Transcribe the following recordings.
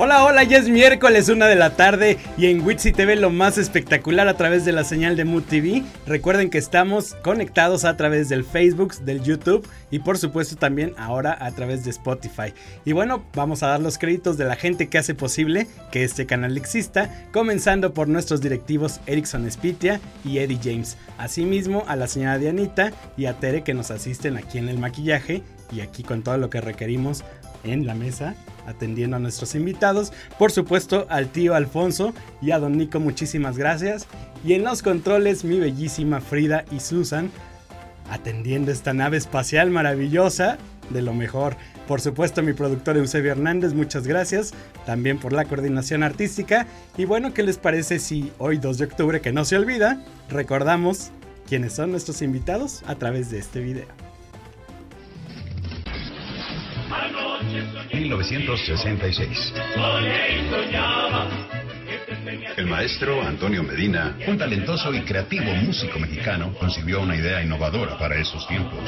Hola, hola, ya es miércoles, una de la tarde y en Witsi TV lo más espectacular a través de la señal de Mood TV. Recuerden que estamos conectados a través del Facebook, del YouTube y por supuesto también ahora a través de Spotify. Y bueno, vamos a dar los créditos de la gente que hace posible que este canal exista, comenzando por nuestros directivos Erickson Spitia y Eddie James. Asimismo a la señora Dianita y a Tere que nos asisten aquí en el maquillaje y aquí con todo lo que requerimos en la mesa atendiendo a nuestros invitados. Por supuesto, al tío Alfonso y a don Nico, muchísimas gracias. Y en los controles, mi bellísima Frida y Susan, atendiendo esta nave espacial maravillosa, de lo mejor. Por supuesto, mi productor Eusebio Hernández, muchas gracias. También por la coordinación artística. Y bueno, ¿qué les parece si hoy 2 de octubre, que no se olvida, recordamos quiénes son nuestros invitados a través de este video? 1966. El maestro Antonio Medina, un talentoso y creativo músico mexicano, concibió una idea innovadora para esos tiempos.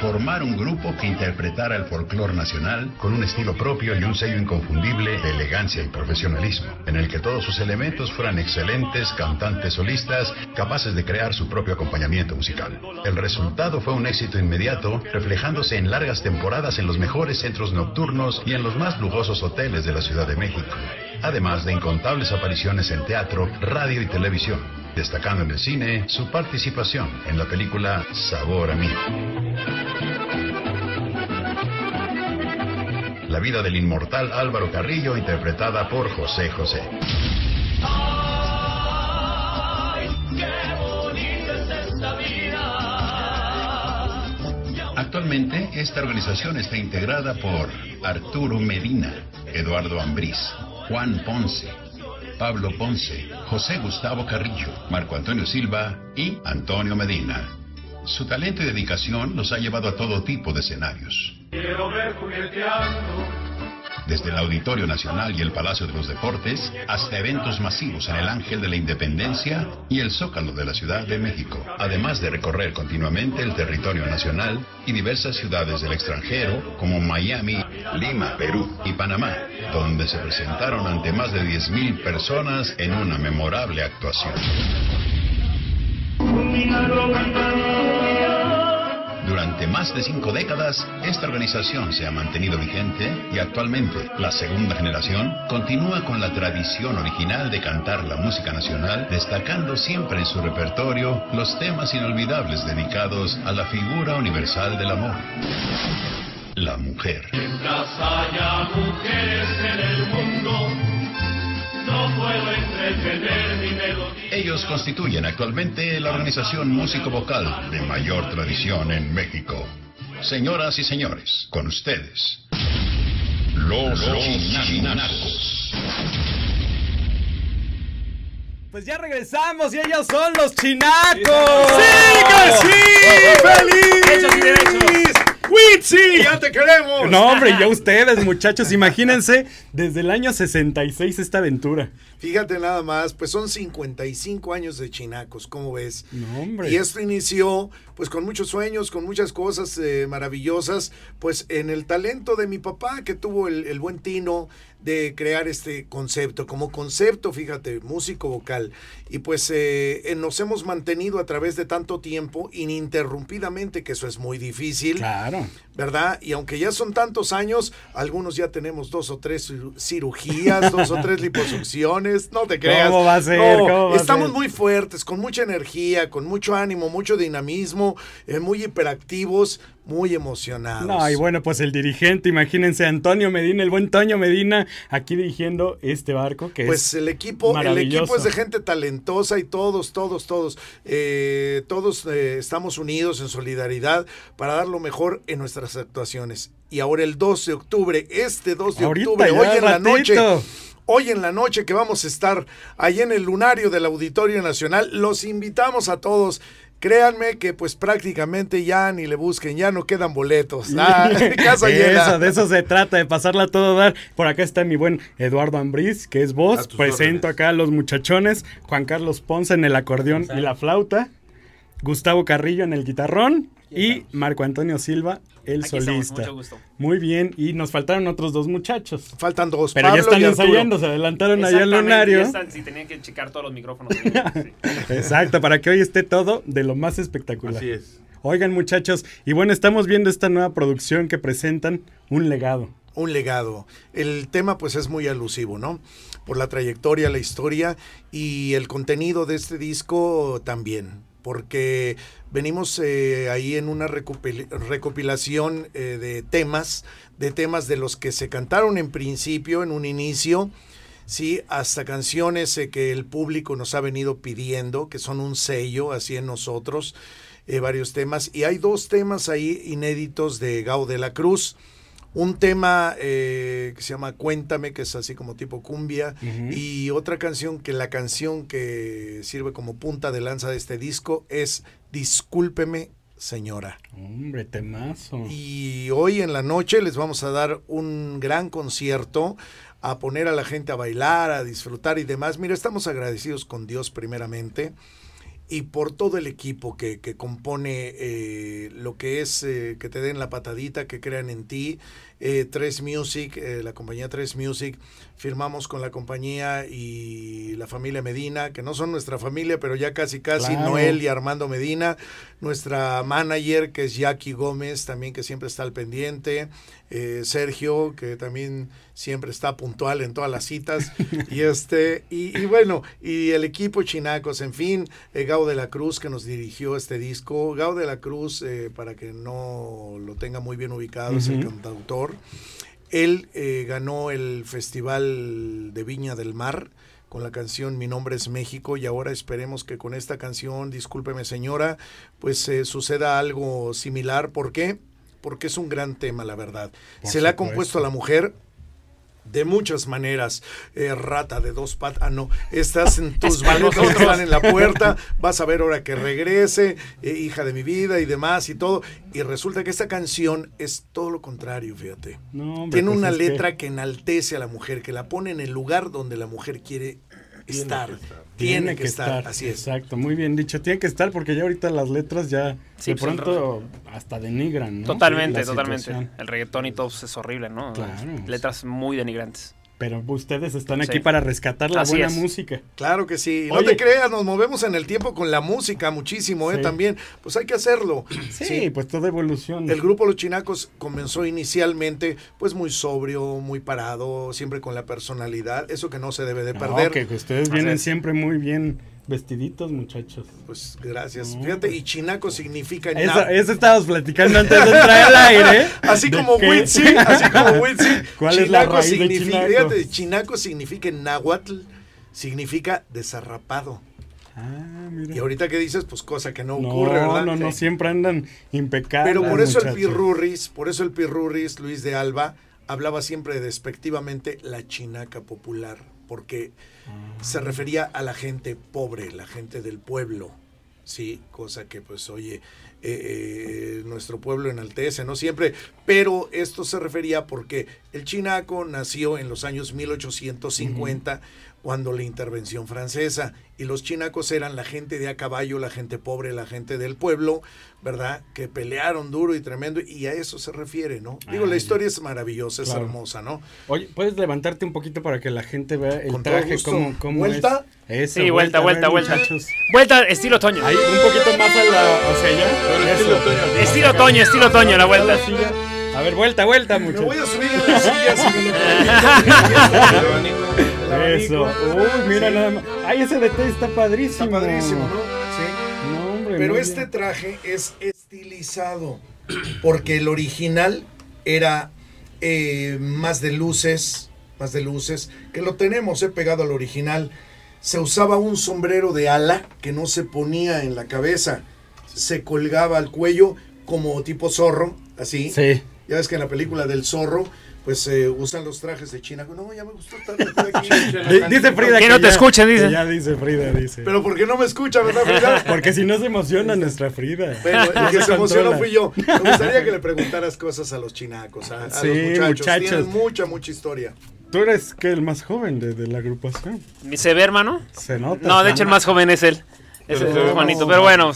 Formar un grupo que interpretara el folclore nacional con un estilo propio y un sello inconfundible de elegancia y profesionalismo, en el que todos sus elementos fueran excelentes cantantes solistas capaces de crear su propio acompañamiento musical. El resultado fue un éxito inmediato, reflejándose en largas temporadas en los mejores centros nocturnos y en los más lujosos hoteles de la Ciudad de México, además de incontables apariciones en teatro, radio y televisión destacando en el cine su participación en la película Sabor a mí. La vida del inmortal Álvaro Carrillo interpretada por José José. Actualmente esta organización está integrada por Arturo Medina, Eduardo Ambrís, Juan Ponce, Pablo Ponce, José Gustavo Carrillo, Marco Antonio Silva y Antonio Medina. Su talento y dedicación los ha llevado a todo tipo de escenarios. Desde el Auditorio Nacional y el Palacio de los Deportes hasta eventos masivos en el Ángel de la Independencia y el Zócalo de la Ciudad de México, además de recorrer continuamente el territorio nacional y diversas ciudades del extranjero como Miami, Lima, Perú y Panamá, donde se presentaron ante más de 10.000 personas en una memorable actuación. Más de cinco décadas, esta organización se ha mantenido vigente y actualmente la segunda generación continúa con la tradición original de cantar la música nacional, destacando siempre en su repertorio los temas inolvidables dedicados a la figura universal del amor la mujer. Ellos constituyen actualmente la organización músico-vocal de mayor tradición en México. Señoras y señores, con ustedes, los, los chinacos. Pues ya regresamos y ellos son los chinacos. ¡Sí, que sí! ¡Feliz! ¡Witsi! ¡Ya te queremos! No, hombre, ya ustedes, muchachos, imagínense desde el año 66 esta aventura. Fíjate nada más, pues son 55 años de chinacos, ¿cómo ves? No, hombre. Y esto inició pues con muchos sueños, con muchas cosas eh, maravillosas, pues en el talento de mi papá que tuvo el, el buen tino de crear este concepto, como concepto, fíjate, músico vocal. Y pues eh, nos hemos mantenido a través de tanto tiempo ininterrumpidamente, que eso es muy difícil. Claro. ¿Verdad? Y aunque ya son tantos años, algunos ya tenemos dos o tres cirugías, dos o tres liposucciones, no te creas. ¿Cómo va a ser? No, ¿Cómo va a estamos ser? muy fuertes, con mucha energía, con mucho ánimo, mucho dinamismo, eh, muy hiperactivos, muy emocionados. No, y bueno, pues el dirigente, imagínense, Antonio Medina, el buen Toño Medina, aquí dirigiendo este barco que Pues es el equipo, el equipo es de gente talentosa y todos, todos, todos, eh, todos eh, estamos unidos en solidaridad para dar lo mejor en nuestras actuaciones. Y ahora el 2 de octubre, este 2 de Ahorita, octubre, hoy en la noche, hoy en la noche que vamos a estar ahí en el lunario del Auditorio Nacional, los invitamos a todos. Créanme que pues prácticamente ya ni le busquen, ya no quedan boletos. Ah, casa llena. Eso, de eso se trata, de pasarla a todo dar. Por acá está mi buen Eduardo Ambriz, que es tus Presento órdenes. acá a los muchachones. Juan Carlos Ponce en el acordeón y la flauta. Gustavo Carrillo en el guitarrón. Y Marco Antonio Silva, el Aquí estamos, solista. mucho gusto. Muy bien, y nos faltaron otros dos muchachos. Faltan dos. Pero ya están ensayando, se adelantaron allá al lunario. ya están, sí, tenían que checar todos los micrófonos. Sí. Exacto, para que hoy esté todo de lo más espectacular. Así es. Oigan muchachos, y bueno, estamos viendo esta nueva producción que presentan, Un legado. un legado. El tema pues es muy alusivo, ¿no? Por la trayectoria, la historia y el contenido de este disco también, porque venimos eh, ahí en una recopil- recopilación eh, de temas, de temas de los que se cantaron en principio, en un inicio, sí, hasta canciones eh, que el público nos ha venido pidiendo, que son un sello así en nosotros, varios temas. Y hay dos temas ahí inéditos de Gao de la Cruz. Un tema eh, que se llama Cuéntame, que es así como tipo cumbia, y otra canción que la canción que sirve como punta de lanza de este disco es Discúlpeme, señora. Hombre, temazo. Y hoy en la noche les vamos a dar un gran concierto, a poner a la gente a bailar, a disfrutar y demás. Mira, estamos agradecidos con Dios primeramente y por todo el equipo que, que compone eh, lo que es eh, que te den la patadita, que crean en ti. Eh, Tres Music, eh, la compañía Tres Music, firmamos con la compañía y la familia Medina, que no son nuestra familia, pero ya casi casi, Claro. Noel y Armando Medina, nuestra manager que es Jackie Gómez, también que siempre está al pendiente, eh, Sergio, que también siempre está puntual en todas las citas, y este, y, y bueno, y el equipo Chinacos, en fin, Gao de la Cruz que nos dirigió este disco, Gao de la Cruz, para que no lo tenga muy bien ubicado, es el Ujú. Él eh, ganó el Festival de Viña del Mar con la canción Mi nombre es México y ahora esperemos que con esta canción, discúlpeme señora, pues eh, suceda algo similar. ¿Por qué? Porque es un gran tema, la verdad. Por Se le ha compuesto a la mujer de muchas maneras. Eh, rata de dos patas. Ah, no. Estás en tus manos, están en la puerta. Vas a ver ahora que regrese, eh, hija de mi vida y demás y todo. Y resulta que esta canción es todo lo contrario, fíjate. No, hombre, Tiene pues una que letra que... enaltece a la mujer, que la pone en el lugar donde la mujer quiere estar. Tiene, que, estar. Así es. Exacto, muy bien dicho. Tiene que estar porque ya ahorita las letras ya Sí, de pues, pronto hasta denigran, ¿no? Totalmente, totalmente. situación. El reggaetón y todo es horrible, ¿no? Claro. Letras muy denigrantes. Pero ustedes están aquí Sí. para rescatar la Así buena es. música. Claro que sí. No te creas, nos movemos en el tiempo con la música muchísimo, ¿eh? Sí. También. Pues hay que hacerlo. Sí, pues toda evolución. El grupo Los Chinacos comenzó inicialmente pues muy sobrio, muy parado, siempre con la personalidad, eso que no se debe de No, perder. que ustedes Así vienen es. siempre muy bien vestiditos, muchachos. Pues gracias. No, Fíjate, pues. y Chinaco significa Eso, eso estábamos platicando antes de entrar al aire. Así de como Witsi, así como Witsi. ¿Cuál es la Chinaco raíz de significa, chinaco? fíjate, chinaco significa en náhuatl, significa desarrapado. Ah, mira. Y ahorita que dices, pues cosa que no, no, ocurre, ¿verdad? no, no, Sí. siempre andan impecables. Pero por eso el. Pirurris, por eso el Pirurris, Luis de Alba, hablaba siempre despectivamente la chinaca popular, porque Ah. se refería a la gente pobre, la gente del pueblo, sí, cosa que pues oye, eh, eh, nuestro pueblo enaltece, no siempre, pero esto se refería porque el chinaco nació en los años 1850 cuando la intervención francesa y los chinacos eran la gente de a caballo, la gente pobre, la gente del pueblo, ¿verdad? Que pelearon duro y tremendo y a eso se refiere, ¿no? Digo, la historia es maravillosa, es hermosa, ¿no? Oye, ¿puedes levantarte un poquito para que la gente vea el Con traje gusto. cómo, cómo ¿Vuelta? es? Eso, Sí, vuelta, vuelta, vuelta. muchachos. Vuelta, estilo Toño. Ahí, un poquito más a la, hacia allá. estilo Eso. Toño. Estilo Toño, estilo Toño, la vuelta. La silla. A ver, vuelta, vuelta, Me muchachos. voy a subir en la silla si me lo Eso. Uy, mira Sí. nada más. Ay, ese detalle está padrísimo. Está padrísimo, ¿no? Sí. No, hombre. Pero este traje es estilizado, porque el original era eh, más de luces, más de luces, que lo tenemos eh, pegado al original. Se usaba un sombrero de ala que no se ponía en la cabeza, se colgaba al cuello como tipo zorro, así. Sí. Ya ves que en la película del zorro, pues eh, usan los trajes de China. No, ya me gustó tanto estoy aquí. Di- Dice Frida Que no te ya- escuchen, dice. Ya dice Frida, dice. Pero ¿por qué no me escucha, verdad, Frida? Porque si no se emociona nuestra Frida. Bueno, el que se emocionó fui yo. Me gustaría que le preguntaras cosas a los chinacos, a, a Sí, los muchachos. muchachos. Tienen mucha, mucha historia. Tú eres que el más joven de, de la agrupación. ¿Se ve, hermano? Se nota. No, de hecho el más joven es él. Ese es bonito, pero bueno.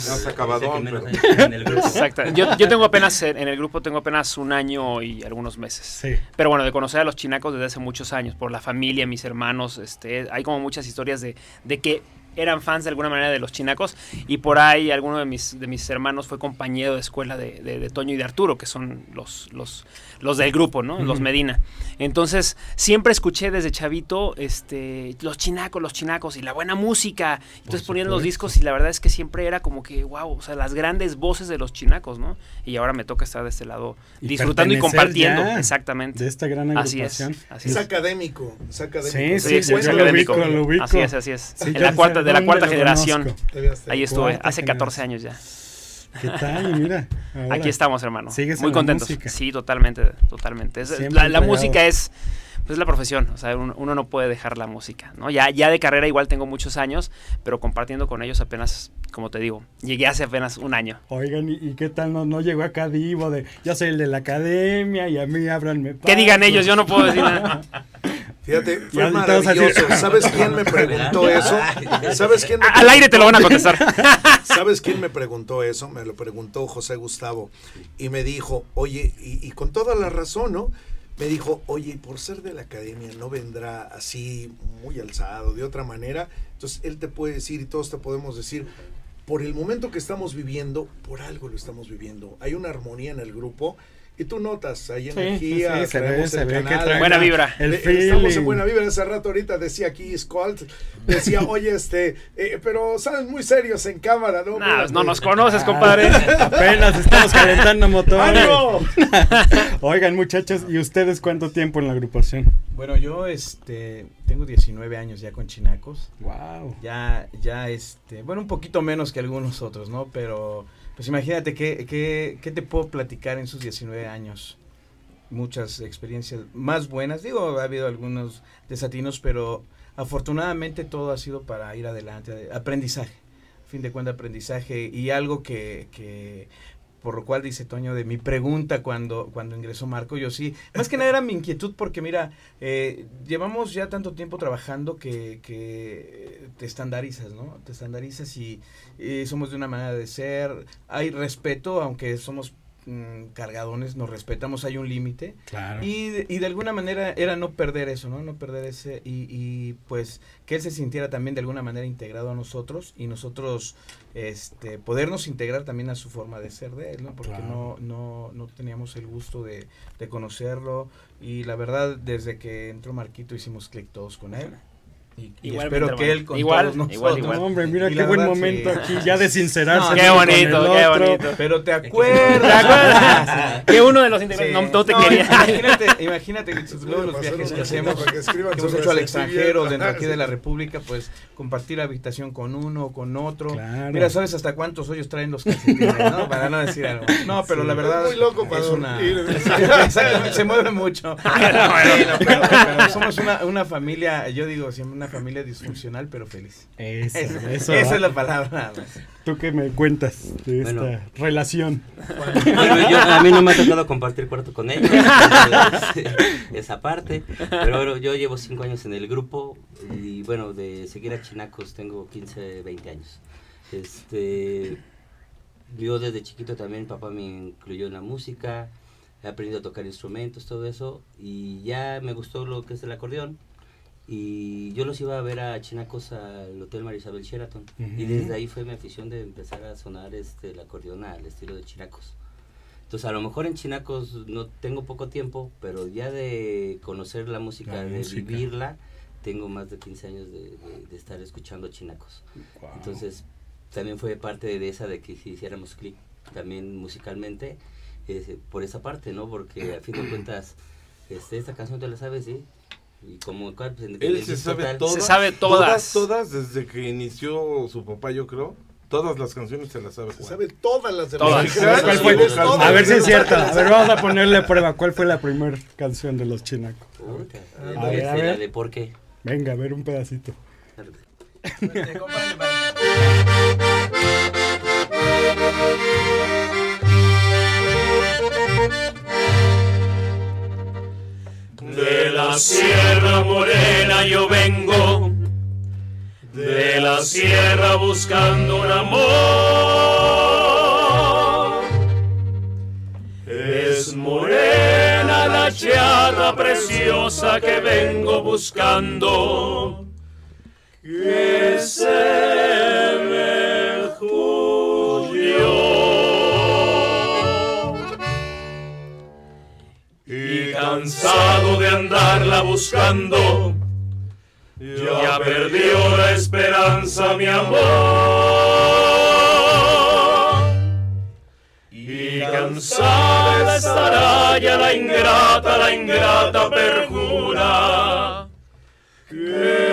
Pero- en el grupo. Exacto. Yo, yo tengo apenas, en en el grupo tengo apenas un año y algunos meses. Sí. Pero bueno, de conocer a los chinacos desde hace muchos años, por la familia, mis hermanos, este, hay como muchas historias de, de que eran fans de alguna manera de los chinacos y por ahí alguno de mis, de mis hermanos fue compañero de escuela de, de- de Toño y de Arturo, que son los, los, los del grupo, ¿no? Los Medina. Entonces, siempre escuché desde chavito este, los chinacos, los chinacos y la buena música. Entonces ponían los discos y la verdad es que siempre era como que, wow, o sea, las grandes voces de los chinacos, ¿no? Y ahora me toca estar de este lado Y disfrutando y compartiendo. ya Exactamente. De esta gran Así es. agrupación. Así Es es. académico, es académico. Sí, sí, Sí, sí, es lo académico. ubico, lo ubico. Así es, así es. Sí, en ya la cuarta, de la cuarta generación. Ahí estuve, Cuarta hace 14 generación. años ya. ¿Qué tal? Mira. ahora. Aquí estamos, hermano. ¿Sigues Muy en la contentos. música? Sí, totalmente, totalmente. Es- la, música es pues la profesión, o sea, uno, uno no puede dejar la música, ¿no? Ya, ya de carrera igual tengo muchos años, pero compartiendo con ellos apenas, como te digo, llegué hace apenas un año. Oigan, ¿y, y qué tal? No, no llegó acá Divo de yo soy el de la academia y a mí ábranme Que digan paso"? ellos, yo no puedo decir nada. Fíjate, fue maravilloso. ¿Sabes quién me preguntó eso? ¿Sabes quién me Al aire te lo van a contestar. ¿Sabes quién me preguntó eso? Me lo preguntó José Gustavo y me dijo, oye, y, y con toda la razón, ¿no? Me dijo, oye, y por ser de la academia no vendrá así muy alzado, de otra manera. Entonces él te puede decir y todos te podemos decir, por el momento que estamos viviendo, por algo lo estamos viviendo. Hay una armonía en el grupo y tú notas, hay Sí, energía, sí, sí, se ve, se el ve que Buena vibra. El eh, Estamos en feeling. buena vibra. Hace rato ahorita decía aquí Scott, decía, oye, este, eh, pero salen muy serios en cámara, ¿no? Nah, no nos conoces, compadre. Apenas estamos calentando motores. Oigan, muchachos, ¿y ustedes cuánto tiempo en la agrupación? Bueno, yo este tengo 19 años ya con Chinacos. Wow. Ya, ya, este, bueno, un poquito menos que algunos otros, ¿no? Pero, pues imagínate, ¿qué, qué, qué te puedo platicar en sus 19 años? Muchas experiencias más buenas. Digo, ha habido algunos desatinos, pero afortunadamente todo ha sido para ir adelante. Aprendizaje, a fin de cuentas aprendizaje y algo que, que por lo cual dice Toño de mi pregunta cuando, cuando ingresó Marco, yo sí, más que nada era mi inquietud porque mira, eh, llevamos ya tanto tiempo trabajando que, que te estandarizas, ¿no? Te estandarizas y, y somos de una manera de ser, hay respeto, aunque somos mm, cargadones, nos respetamos, hay un límite. Claro. Y, de- y de alguna manera era no perder eso, ¿no? No perder ese y, y, pues que él se sintiera también de alguna manera integrado a nosotros y nosotros este podernos integrar también a su forma de ser de él, ¿no? Porque Claro. no, no, no teníamos el gusto de, de conocerlo y la verdad desde que entró Marquito hicimos clic todos con él. Y, y espero que él con Igual, todos nosotros. igual, igual. No, hombre, mira Y qué buen verdad, momento sí. aquí, ya de sincerarse. No, Qué bonito, qué otro. bonito. Pero te ¿Te acuerdas. acuerdas? que uno de los integrantes Sí. no, no te No, quería. Imagínate, imagínate luego a los viajes que hacemos, que hemos hecho al extranjero, dentro aquí de la Sí. República, pues compartir habitación con uno o con otro. Claro. Mira, ¿sabes hasta cuántos hoyos traen los calcetines, no? Para no decir algo. No, pero la verdad. Es muy loco para es una. Se mueve mucho. Sí, no, pero, pero somos una, una familia, yo digo siempre una familia disfuncional, pero feliz. Eso, Eso, eso. esa es la palabra. ¿Tú qué me cuentas de esta relación? Bueno, yo- a mí no me ha tocado compartir cuarto con ellos, esa parte, pero bueno, yo llevo cinco años en el grupo y bueno, de seguir a Chinacos tengo 15, 20 años. Este, yo desde chiquito también, papá me incluyó en la música, he aprendido a tocar instrumentos, todo eso, y ya me gustó lo que es el acordeón. Y yo los iba a ver a Chinacos al Hotel Marisabel Sheraton. Y Ujú. desde ahí fue mi afición de empezar a sonar este, el acordeón al estilo de Chinacos. Entonces, a lo mejor en Chinacos no tengo poco tiempo, pero ya de conocer la música, La de música. vivirla, tengo más de 15 años de, de- de estar escuchando Chinacos. Wow. Entonces, también fue parte de esa de que si hiciéramos clic también musicalmente, eh, por esa parte, ¿no? Porque a fin de cuentas, este, esta canción te la sabes, ¿sí? Y como cuál, pues, Él el se sabe todas. Se sabe todas. Todas, todas, desde que inició su papá, yo creo. Todas las canciones se las sabe. Se sabe todas las de Todas. ¿Cuál fue? todas, A ver si es cierto. A ver, vamos a ponerle a prueba. ¿Cuál fue la primera canción de los chinacos? Puta, A ver, a ver. de por qué. Venga, a ver un pedacito. De la Sierra Morena yo vengo, de la Sierra buscando un amor. Es morena la chata preciosa que vengo buscando. Que se cansado de andarla buscando, ya perdió la esperanza mi amor. Y cansada estará ya la ingrata, la ingrata perjura que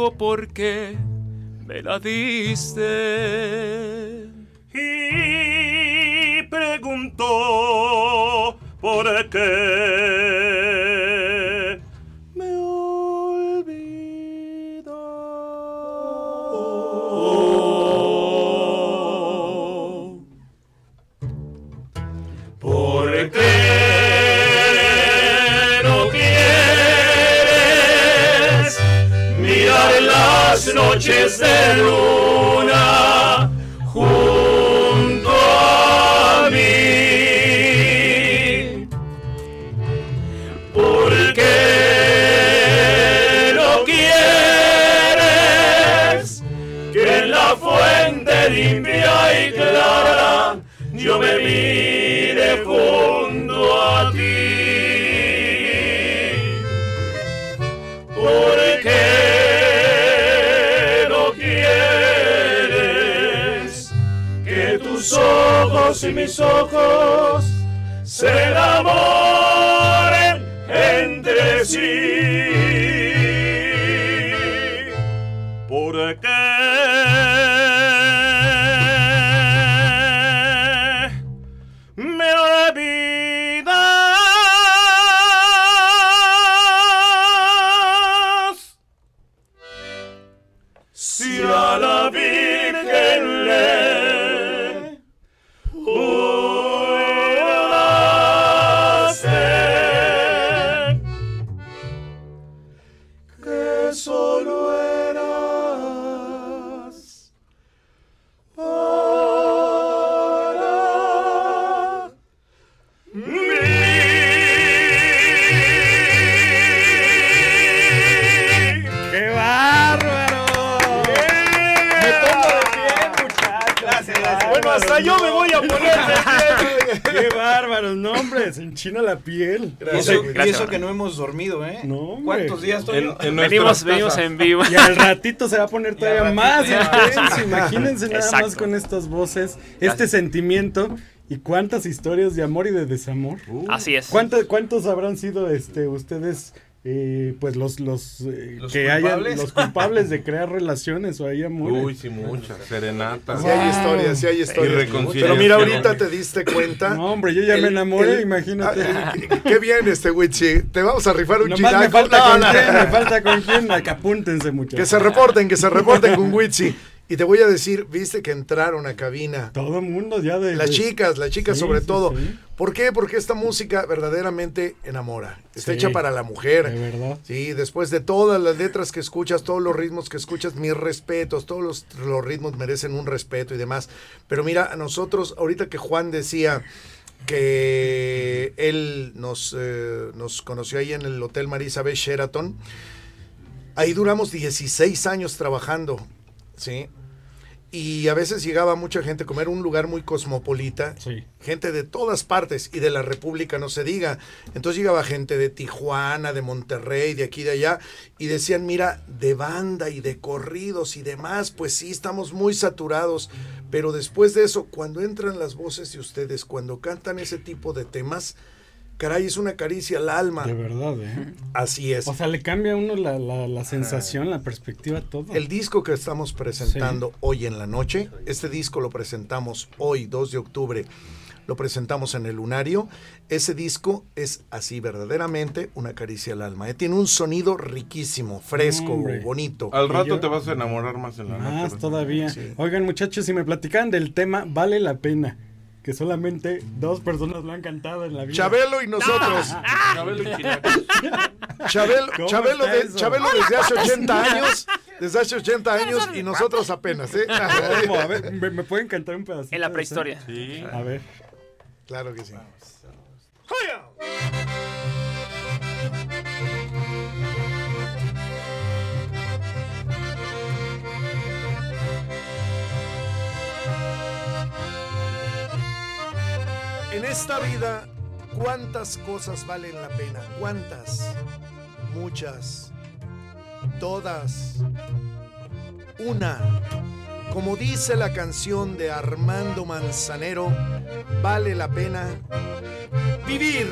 digo por qué me la diste. Y preguntó por noches de luna junto a mí? ¿Por qué no quieres que en la fuente limpia y clara yo me mire junto a ti? ¿Por y mis ojos se enamoren entre sí? Venimos, venimos en vivo. Y al ratito se va a poner todavía más intenso. Imagínense nada más con estas voces, este sentimiento y cuántas historias de amor y de desamor. Así es. ¿Cuántos, cuántos habrán sido este ustedes eh, pues los los, eh, ¿Los que hayan culpables? los culpables de crear relaciones o ahí amores? Uy, sí, muchas. Serenatas. Sí hay historias, sí hay historias. Pero mira, ahorita te diste cuenta. No, hombre, yo ya me enamoré, el- imagínate. Ah, qué bien este Wichi. Te vamos a rifar un Nomás me falta No, con no. quién, me falta con quién, Acá apúntense muchachos. Que se reporten, que se reporten con Wichi. Y te voy a decir, viste que entraron a cabina. Todo el mundo ya de... Las chicas, las chicas Sí, sobre sí, todo. sí. ¿Por qué? Porque esta música verdaderamente enamora. Está hecha para la mujer. De verdad. Sí, después de todas las letras que escuchas, todos los ritmos que escuchas, mis respetos, todos los, los ritmos merecen un respeto y demás. Pero mira, a nosotros, ahorita que Juan decía que él nos, eh, nos conoció ahí en el Hotel Marisa B. Sheraton, ahí duramos 16 años trabajando, ¿sí? Y a veces llegaba mucha gente a comer un lugar muy cosmopolita, Sí. gente de todas partes y de la República, no se diga. Entonces llegaba gente de Tijuana, de Monterrey, de aquí y de allá, y decían, mira, de banda y de corridos y demás, pues sí, estamos muy saturados. Pero después de eso, cuando entran las voces de ustedes, cuando cantan ese tipo de temas, caray, es una caricia al alma. De verdad, ¿eh? Así es. O sea, le cambia a uno la, la- la sensación, la perspectiva, todo. El disco que estamos presentando hoy en la noche, este disco lo presentamos hoy, 2 de octubre, lo presentamos en el Lunario. Ese disco es así verdaderamente una caricia al alma. ¿eh? Tiene un sonido riquísimo, fresco, Hombre. bonito. Al rato yo- te vas a enamorar más en la Más noche. todavía. Sí. Oigan, muchachos, si me platicaban del tema, vale la pena. Que solamente dos personas lo han cantado en la vida. Chabelo y nosotros. Chabelo y Chinacos. Chabelo, ¿Cómo Chabelo, de- desde hace 80 años, desde hace 80 años y nosotros apenas, ¿eh? ¿Cómo? A ver, ¿me, me pueden cantar un pedacito? En la prehistoria. Sí. A ver. Claro que sí. En esta vida, ¿cuántas cosas valen la pena? ¿Cuántas? Muchas. Todas. Una. Como dice la canción de Armando Manzanero, vale la pena vivir.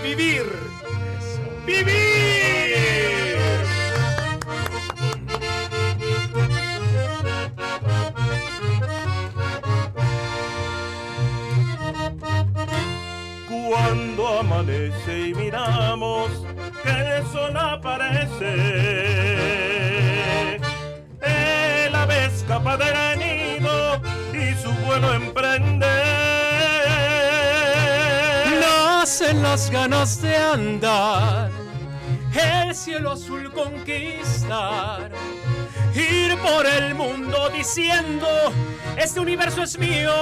Vivir. Vivir. Cuando amanece y miramos que el sol aparece, el ave escapa del nido y su vuelo emprende. Nacen las ganas de andar, el cielo azul conquistar, ir por el mundo diciendo, este universo es mío,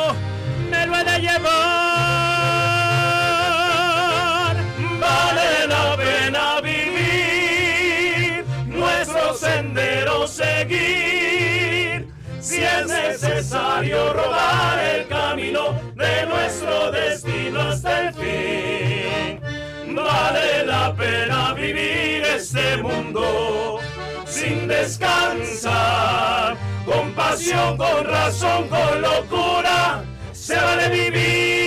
me lo he de llevar. Necesario rodar el camino de nuestro destino hasta el fin. Vale la pena vivir este mundo sin descansar, con pasión, con razón, con locura, se vale vivir.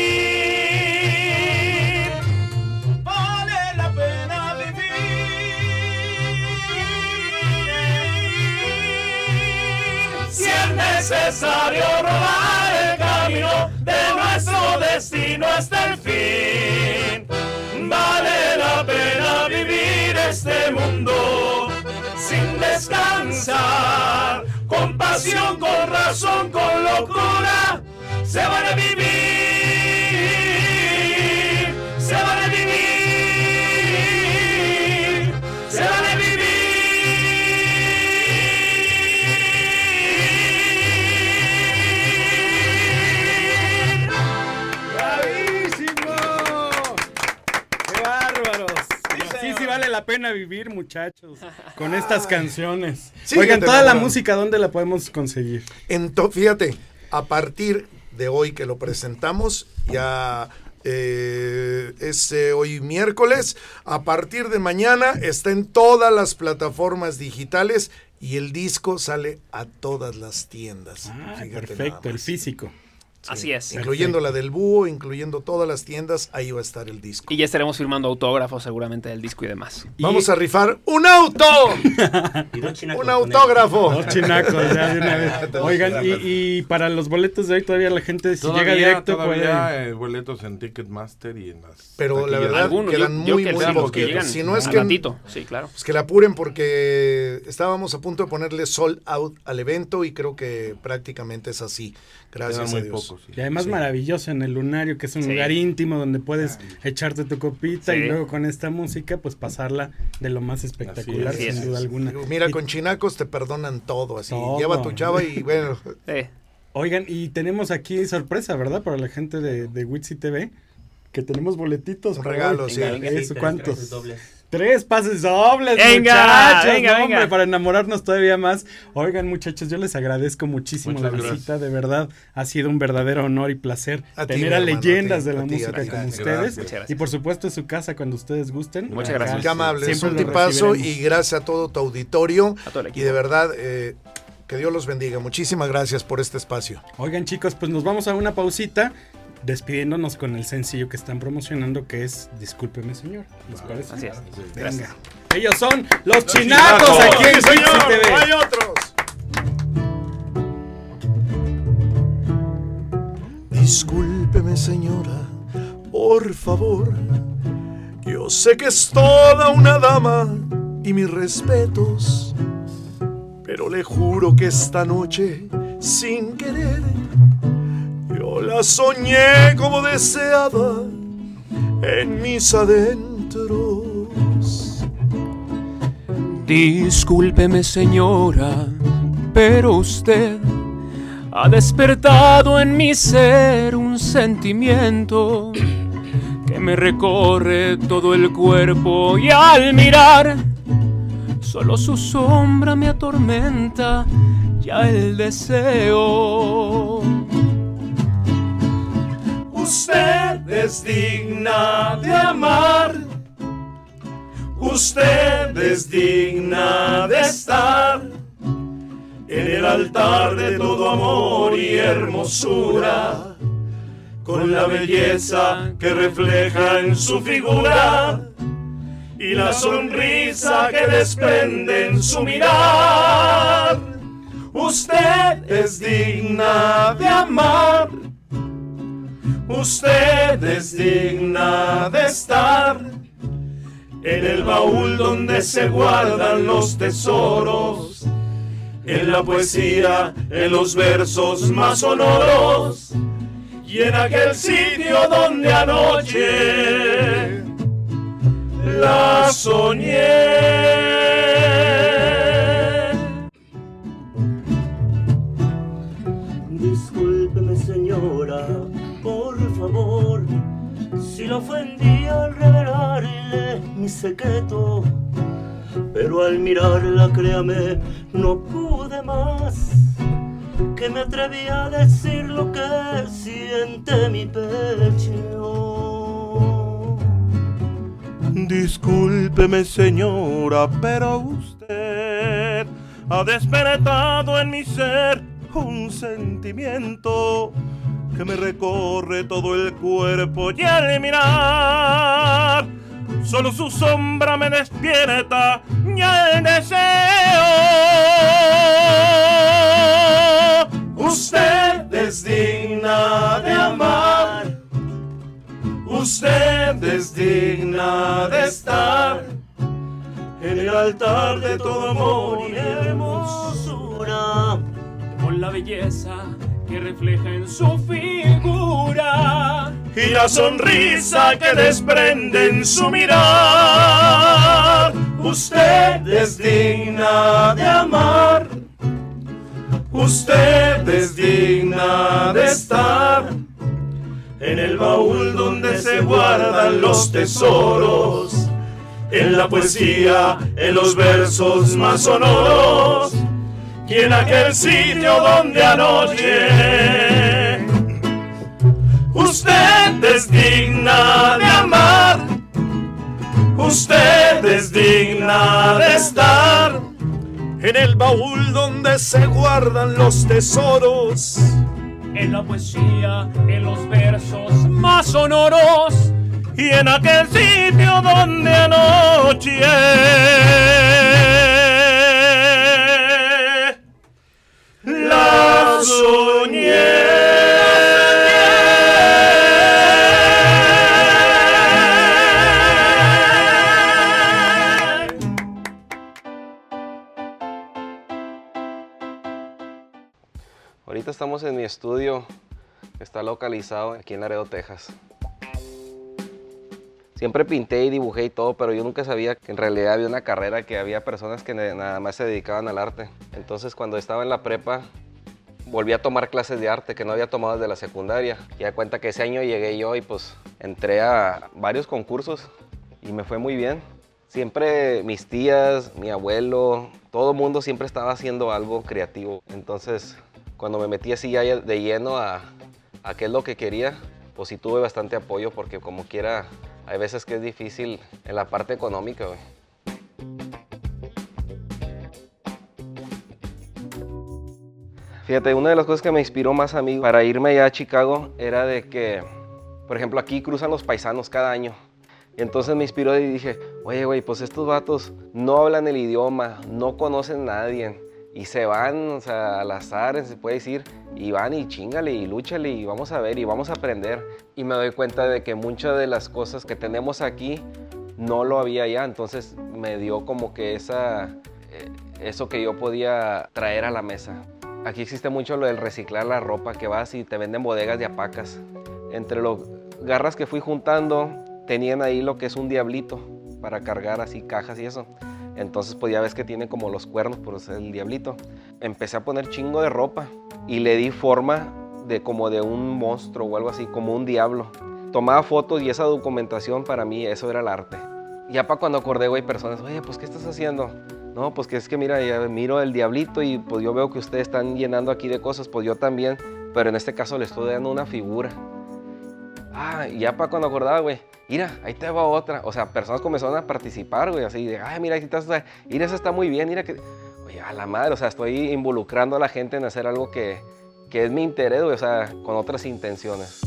Necesario rodar el camino de nuestro destino hasta el fin. Vale la pena vivir este mundo sin descansar, con pasión, con razón, con locura, se van a vivir, la pena vivir, muchachos, con estas canciones. Sí, Oigan, toda la música, ¿dónde la podemos conseguir? Ento- fíjate, a partir de hoy que lo presentamos, ya eh, es eh, hoy miércoles, a partir de mañana está en todas las plataformas digitales y el disco sale a todas las tiendas. Ah, perfecto, el más. Así es. Incluyendo la del búho, incluyendo todas las tiendas, ahí va a estar el disco. Y ya estaremos firmando autógrafos seguramente del disco y demás. Vamos a rifar un auto, un autógrafo. Dos chinacos, ya de una vez. Oigan, y, y para los boletos de hoy todavía la gente, si Todavía, llega directo, todavía puede... eh, boletos en Ticketmaster y en las Pero la verdad, Algunos, quedan yo, yo muy, que muy poquitos. llegan Si no es que- ratito. Sí, claro. Pues que la apuren porque estábamos a punto de ponerle sold out al evento y creo que prácticamente es así. Gracias Quedan a muy Dios. sí. Y además Sí. maravilloso en el lunario, que es un Sí. lugar íntimo donde puedes echarte tu copita Sí. y luego con esta música pues pasarla de lo más espectacular, es. sin duda alguna. Digo, Mira, Y- con chinacos te perdonan todo, así. Todo. Lleva a tu chava y bueno, Sí. Oigan, y tenemos aquí sorpresa, ¿verdad? Para la gente de, de Witsi TV, que tenemos boletitos. Un para regalo, hoy. sí. Eso, ¿cuántos? dobles. Tres pases dobles, Venga, muchachos. venga, no, venga. hombre, para enamorarnos todavía más. Oigan, muchachos, yo les agradezco muchísimo Muchas la gracias. visita, de verdad. Ha sido un verdadero honor y placer A tener a hermano, leyendas a ti, de la a ti, a música como Gracias. ustedes. Muchas gracias. Y por supuesto, es su casa cuando ustedes gusten. Muchas Acá gracias. qué amable. Siempre un tipazo y gracias a todo tu auditorio. A todo el Y equipo. de verdad, eh, que Dios los bendiga. Muchísimas gracias por este espacio. Oigan chicos, pues nos vamos a una pausita. Despidiéndonos con el sencillo que están promocionando que es Discúlpeme señor. ¿Les parece? Así es. Venga. Ellos son los chinacos Chinacos. aquí en Sí, Wixi señor, TV. hay otros. Discúlpeme, señora, por favor. Yo sé que es toda una dama y mis respetos. Pero le juro que esta noche, sin querer, la soñé como deseaba en mis adentros. Discúlpeme señora, pero usted ha despertado en mi ser un sentimiento que me recorre todo el cuerpo y al mirar solo su sombra me atormenta ya el deseo. Usted es digna de amar. Usted es digna de estar en el altar de todo amor y hermosura, con la belleza que refleja en su figura y la sonrisa que desprende en su mirar. Usted es digna de amar. Usted es digna de estar en el baúl donde se guardan los tesoros, en la poesía, en los versos más sonoros y en aquel sitio donde anoche la soñé. Ofendí al revelarle mi secreto. Pero al mirarla, créame, no pude más. Que me atreví a decir lo que siente mi pecho. Discúlpeme señora, pero usted ha despertado en mi ser un sentimiento que me recorre todo el cuerpo y al mirar solo su sombra me despierta ya el deseo. Usted es digna de amar. Usted es digna de estar en el altar de todo amor y hermosura, con la belleza que refleja en su figura y la sonrisa que desprende en su mirar. Usted es digna de amar. Usted es digna de estar en el baúl donde se guardan los tesoros, en la poesía, en los versos más sonoros, y en aquel sitio donde anoche usted es digna de amar, usted es digna de estar En el baúl donde se guardan los tesoros. en la poesía, en los versos más sonoros y en aquel sitio donde anoche Ahorita estamos en mi estudio, está localizado aquí en Laredo, Texas. Siempre pinté y dibujé y todo, pero yo nunca sabía que en realidad había una carrera, que había personas que nada más se dedicaban al arte. Entonces cuando estaba en la prepa, volví a tomar clases de arte que no había tomado desde la secundaria. Y da cuenta que ese año llegué yo y pues entré a varios concursos y me fue muy bien. Siempre mis tías, mi abuelo, todo el mundo siempre estaba haciendo algo creativo. Entonces, cuando me metí así ya de lleno a, a qué es lo que quería, pues sí tuve bastante apoyo porque como quiera, hay veces que es difícil en la parte económica, güey. Fíjate, una de las cosas que me inspiró más a mí para irme allá a Chicago era de que, por ejemplo, aquí cruzan los paisanos cada año. Entonces me inspiró y dije, oye, güey, pues estos vatos no hablan el idioma, no conocen a nadie. Y se van, o sea, al azar, se puede decir, y van y chingale y lúchale y vamos a ver y vamos a aprender. Y me doy cuenta de que muchas de las cosas que tenemos aquí no lo había allá, entonces me dio como que esa, eh, eso que yo podía traer a la mesa. Aquí existe mucho lo del reciclar la ropa, que vas y te venden bodegas de apacas. Entre los garras que fui juntando, tenían ahí lo que es un diablito para cargar así cajas y eso. Entonces pues ya ves que tiene como los cuernos, por es el diablito. Empecé a poner chingo de ropa y le di forma de como de un monstruo o algo así, como un diablo. Tomaba fotos y esa documentación para mí, eso era el arte. Ya para cuando acordé, güey, personas, oye, pues ¿qué estás haciendo? No, pues que es que mira, ya miro el diablito y pues yo veo que ustedes están llenando aquí de cosas, pues yo también, pero en este caso le estoy dando una figura. Ah, y ya para cuando acordaba, güey, mira, ahí te va otra. O sea, personas comenzaron a participar, güey, así de, ay, mira, aquí estás, mira, eso está muy bien, mira que... Oye, a la madre, o sea, estoy involucrando a la gente en hacer algo que, que es mi interés, güey, o sea, con otras intenciones.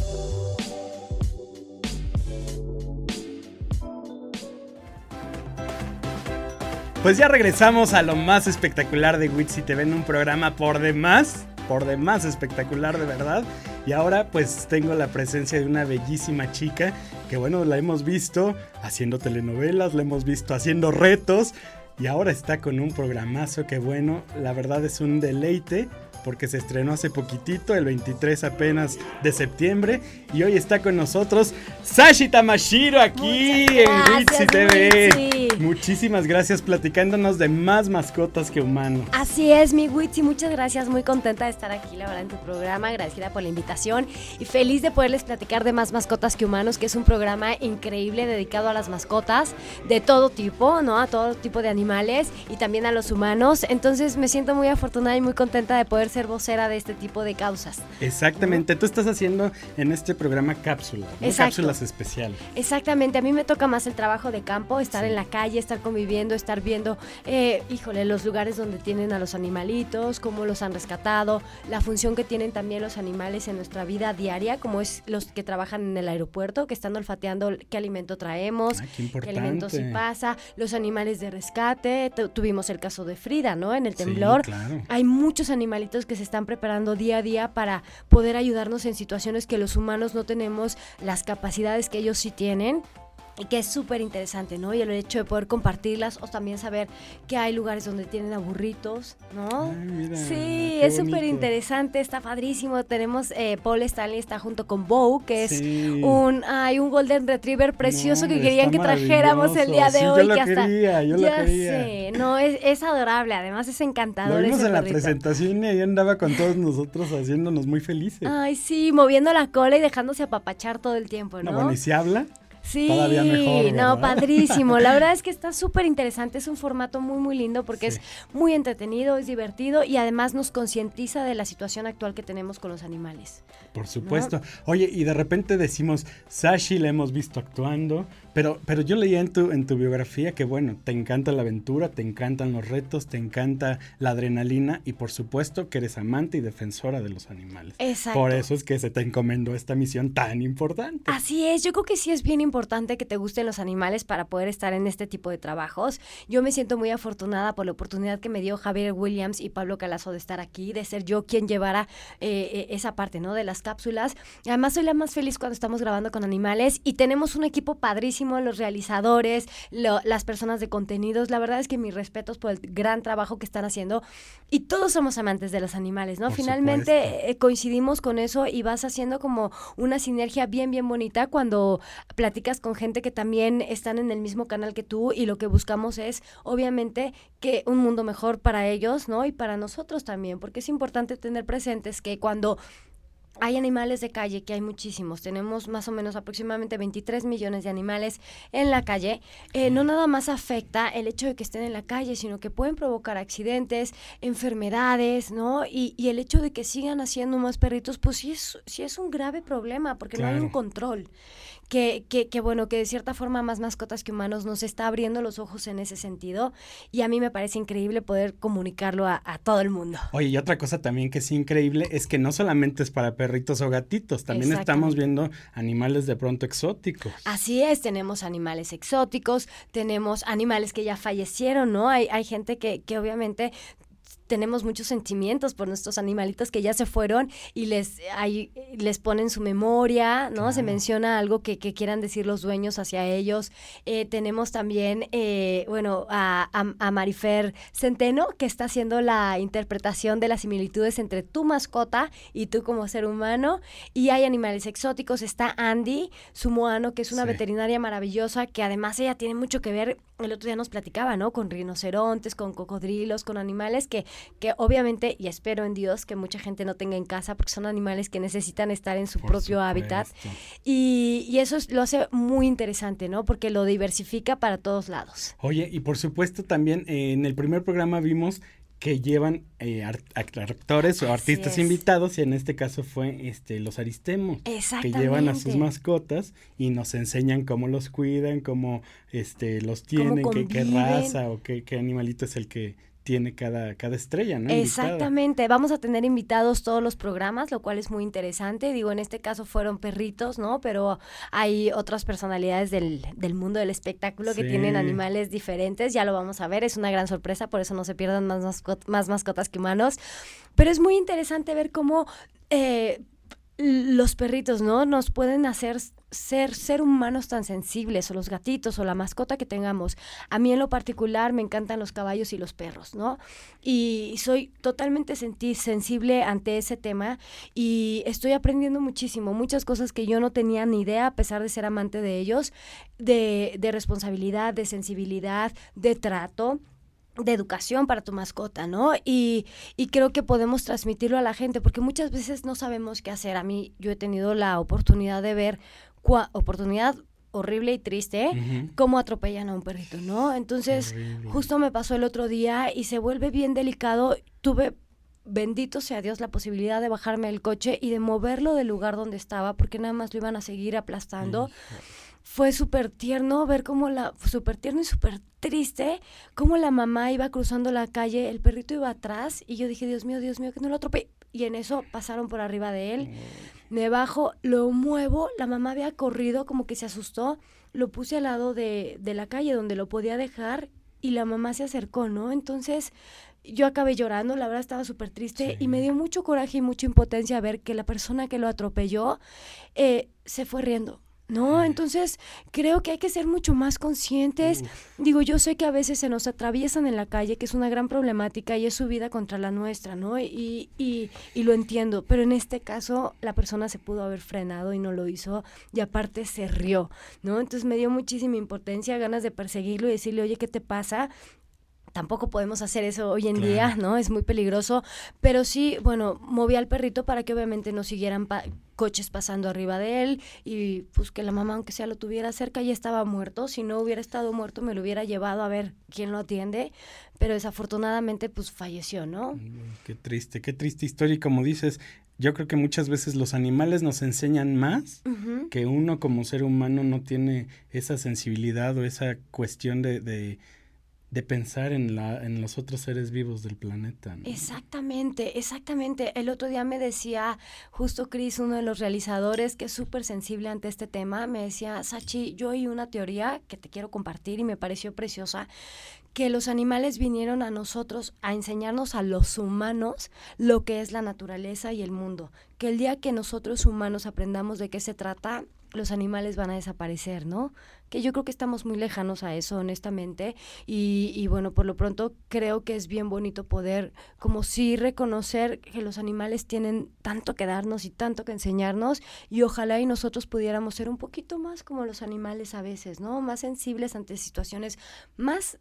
Pues ya regresamos a lo más espectacular de Witsy TV en un programa por demás, por demás espectacular de verdad. Y ahora pues tengo la presencia de una bellísima chica que bueno, la hemos visto haciendo telenovelas, la hemos visto haciendo retos y ahora está con un programazo que bueno, la verdad es un deleite porque se estrenó hace poquitito, el 23 apenas de septiembre. Y hoy está con nosotros Sashi Tamashiro aquí en Witsi TV. Muchísimas gracias platicándonos de más mascotas que humanos. Así es, mi Witsi, muchas gracias, muy contenta de estar aquí, la verdad, en tu programa, agradecida por la invitación y feliz de poderles platicar de más mascotas que humanos, que es un programa increíble dedicado a las mascotas de todo tipo, ¿no? A todo tipo de animales y también a los humanos. Entonces me siento muy afortunada y muy contenta de poder ser vocera de este tipo de causas. Exactamente, tú estás haciendo en este programa cápsulas, cápsulas especiales. Exactamente, a mí me toca más el trabajo de campo, estar en la calle, estar conviviendo, estar viendo, eh, híjole, los lugares donde tienen a los animalitos, cómo los han rescatado, la función que tienen también los animales en nuestra vida diaria, como es los que trabajan en el aeropuerto, que están olfateando qué alimento traemos, ah, qué, qué, alimento si pasa, los animales de rescate, tuvimos el caso de Frida, ¿no? En el temblor. claro. Hay muchos animalitos que se están preparando día a día para poder ayudarnos en situaciones que los humanos no tenemos las capacidades que ellos sí tienen que es súper interesante, ¿no? Y el hecho de poder compartirlas o también saber que hay lugares donde tienen aburritos, ¿no? sí, es súper interesante, está padrísimo. Tenemos, eh, Paul Stanley está junto con Bo, que es un, hay un Golden Retriever precioso que querían que trajéramos el día de hoy. Yo que lo quería, yo ya lo quería. Sé, no, es, es, adorable, además es encantador. Lo vimos en la presentación y ahí andaba con todos nosotros haciéndonos muy felices. Ay, sí, moviendo la cola y dejándose apapachar todo el tiempo, ¿no? No, bueno, ¿y si habla? Sí, Todavía mejor, no, padrísimo. La verdad es que está súper interesante, es un formato muy, muy lindo porque sí. es muy entretenido, es divertido y además nos concientiza de la situación actual que tenemos con los animales. Por supuesto. ¿no? Oye, y de repente decimos, Sashi la hemos visto actuando, pero, pero yo leía en tu, en tu biografía que, bueno, te encanta la aventura, te encantan los retos, te encanta la adrenalina y por supuesto que eres amante y defensora de los animales. Exacto. Por eso es que se te encomendó esta misión tan importante. Así es, yo creo que sí es bien importante que te gusten los animales para poder estar en este tipo de trabajos. Yo me siento muy afortunada por la oportunidad que me dio Javier Williams y Pablo Calazo de estar aquí, de ser yo quien llevara eh, esa parte, ¿no? De las cápsulas. Además, soy la más feliz cuando estamos grabando con animales y tenemos un equipo padrísimo, los realizadores, lo, las personas de contenidos. La verdad es que mis respetos por el gran trabajo que están haciendo y todos somos amantes de los animales, ¿no? Por Finalmente eh, coincidimos con eso y vas haciendo como una sinergia bien, bien bonita cuando platicas con gente que también están en el mismo canal que tú y lo que buscamos es, obviamente, que un mundo mejor para ellos, ¿no? Y para nosotros también, porque es importante tener presentes que cuando hay animales de calle, que hay muchísimos. Tenemos más o menos aproximadamente 23 millones de animales en la calle. Eh, no nada más afecta el hecho de que estén en la calle, sino que pueden provocar accidentes, enfermedades, ¿no? Y, y el hecho de que sigan haciendo más perritos, pues sí es, sí es un grave problema, porque no hay un control. Que, que, que bueno, que de cierta forma más mascotas que humanos nos está abriendo los ojos en ese sentido. Y a mí me parece increíble poder comunicarlo a, a todo el mundo. Oye, y otra cosa también que es increíble es que no solamente es para perritos o gatitos, también estamos viendo animales de pronto exóticos. Así es, tenemos animales exóticos, tenemos animales que ya fallecieron, ¿no? Hay, hay gente que, que obviamente tenemos muchos sentimientos por nuestros animalitos que ya se fueron y les, hay- les ponen su memoria, ¿no? Se menciona algo que, que quieran decir los dueños hacia ellos. Eh, tenemos también, eh, bueno, a, a, a Marifer Centeno, que está haciendo la interpretación de las similitudes entre tu mascota y tú como ser humano. Y hay animales exóticos. Está Andy, su moano, que es una Sí. veterinaria maravillosa, que además ella tiene mucho que ver, el otro día nos platicaba, ¿no? Con rinocerontes, con cocodrilos, con animales que, que obviamente, y espero en Dios que mucha gente no tenga en casa, porque son animales que necesitan estar en su Por propio hábitat. Y, y eso es- lo hace muy interesante, ¿no? Porque lo diversifica para todos lados. Oye, y por supuesto también eh, en el primer programa vimos que llevan eh, actores o artistas es. invitados y en este caso fue este los Aristemos que llevan a sus mascotas y nos enseñan cómo los cuidan, cómo este los tienen, qué, qué raza o qué, qué animalito es el que tiene cada, cada estrella, ¿no? Invitada. Exactamente, vamos a tener invitados todos los programas, lo cual es muy interesante. Digo, en este caso fueron perritos, ¿no? Pero hay otras personalidades del, del mundo del espectáculo que tienen animales diferentes, ya lo vamos a ver, es una gran sorpresa, por eso no se pierdan más, mascot- más mascotas que humanos. Pero es muy interesante ver cómo eh, los perritos, ¿no? Nos pueden hacer ser, ser humanos tan sensibles, o los gatitos, o la mascota que tengamos. A mí en lo particular me encantan los caballos y los perros, ¿no? Y soy totalmente sensible ante ese tema y estoy aprendiendo muchísimo, muchas cosas que yo no tenía ni idea, a pesar de ser amante de ellos, de, de responsabilidad, de sensibilidad, de trato de educación para tu mascota, ¿no? Y, y creo que podemos transmitirlo a la gente, porque muchas veces no sabemos qué hacer. A mí, yo he tenido la oportunidad de ver, cua- oportunidad horrible y triste, Ujú. cómo atropellan a un perrito, ¿no? Entonces, Horrible. justo me pasó el otro día y se vuelve bien delicado. Tuve, bendito sea Dios, la posibilidad de bajarme del coche y de moverlo del lugar donde estaba, porque nada más lo iban a seguir aplastando. Fue súper tierno ver cómo la, súper tierno y súper triste, cómo la mamá iba cruzando la calle, el perrito iba atrás y yo dije, Dios mío, Dios mío, que no lo atropelle. Y en eso pasaron por arriba de él. Me bajo, lo muevo, la mamá había corrido, como que se asustó, lo puse al lado de, de la calle donde lo podía dejar y la mamá se acercó, ¿no? Entonces yo acabé llorando, la verdad estaba súper triste y me dio mucho coraje y mucha impotencia ver que la persona que lo atropelló eh, se fue riendo. No, entonces creo que hay que ser mucho más conscientes. Digo, yo sé que a veces se nos atraviesan en la calle, que es una gran problemática y es su vida contra la nuestra, ¿no? Y, y, y lo entiendo, pero en este caso la persona se pudo haber frenado y no lo hizo y aparte se rió, ¿no? Entonces me dio muchísima impotencia, ganas de perseguirlo y decirle, oye, ¿qué te pasa? Tampoco podemos hacer eso hoy en día, ¿no? Es muy peligroso. Pero sí, bueno, moví al perrito para que obviamente no siguieran pa- coches pasando arriba de él y pues que la mamá, aunque sea lo tuviera cerca, ya estaba muerto. Si no hubiera estado muerto, me lo hubiera llevado a ver quién lo atiende. Pero desafortunadamente, pues falleció, ¿no? Qué triste, qué triste historia. Y como dices, yo creo que muchas veces los animales nos enseñan más que uno como ser humano no tiene esa sensibilidad o esa cuestión de, de, de pensar en, la, en los otros seres vivos del planeta. ¿no? Exactamente, exactamente. El otro día me decía justo Chris, uno de los realizadores, que es súper sensible ante este tema, me decía, Sachi, yo oí una teoría que te quiero compartir y me pareció preciosa, que los animales vinieron a nosotros a enseñarnos a los humanos lo que es la naturaleza y el mundo. Que el día que nosotros humanos aprendamos de qué se trata, los animales van a desaparecer, ¿no? Que yo creo que estamos muy lejanos a eso, honestamente. Y, y bueno, por lo pronto creo que es bien bonito poder, como sí, reconocer que los animales tienen tanto que darnos y tanto que enseñarnos. Y ojalá y nosotros pudiéramos ser un poquito más como los animales a veces, ¿no? Más sensibles ante situaciones más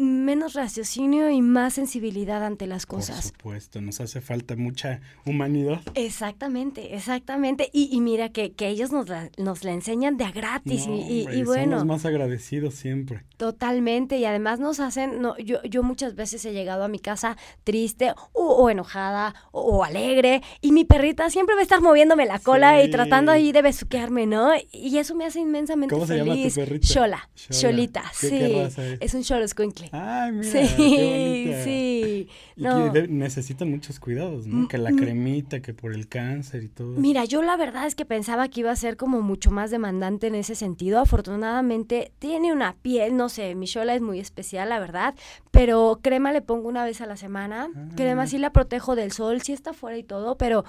menos raciocinio y más sensibilidad ante las cosas. Por supuesto, nos hace falta mucha humanidad. Exactamente, exactamente. Y, y mira que, que ellos nos la, nos la enseñan de a gratis No, y, hombre, y bueno. Somos más agradecidos siempre. Totalmente, y además nos hacen, no, yo, yo muchas veces he llegado a mi casa triste o, o enojada o, o alegre y mi perrita siempre va a estar moviéndome la cola y tratando ahí de besuquearme, ¿no? Y eso me hace inmensamente ¿Cómo se llama tu feliz. perrita? Shola. Sholita, ¿Qué- sí. qué raza es? Es un Squinkle. Ay, mira, sí, qué sí. No. necesitan muchos cuidados, ¿no? Que la Mm, mm. cremita, que por el cáncer y todo. Mira, yo la verdad es que pensaba que iba a ser como mucho más demandante en ese sentido. Afortunadamente tiene una piel, no sé, mi Shola es muy especial, la verdad, pero crema le pongo una vez a la semana. Crema sí la protejo del sol, sí está fuera y todo, pero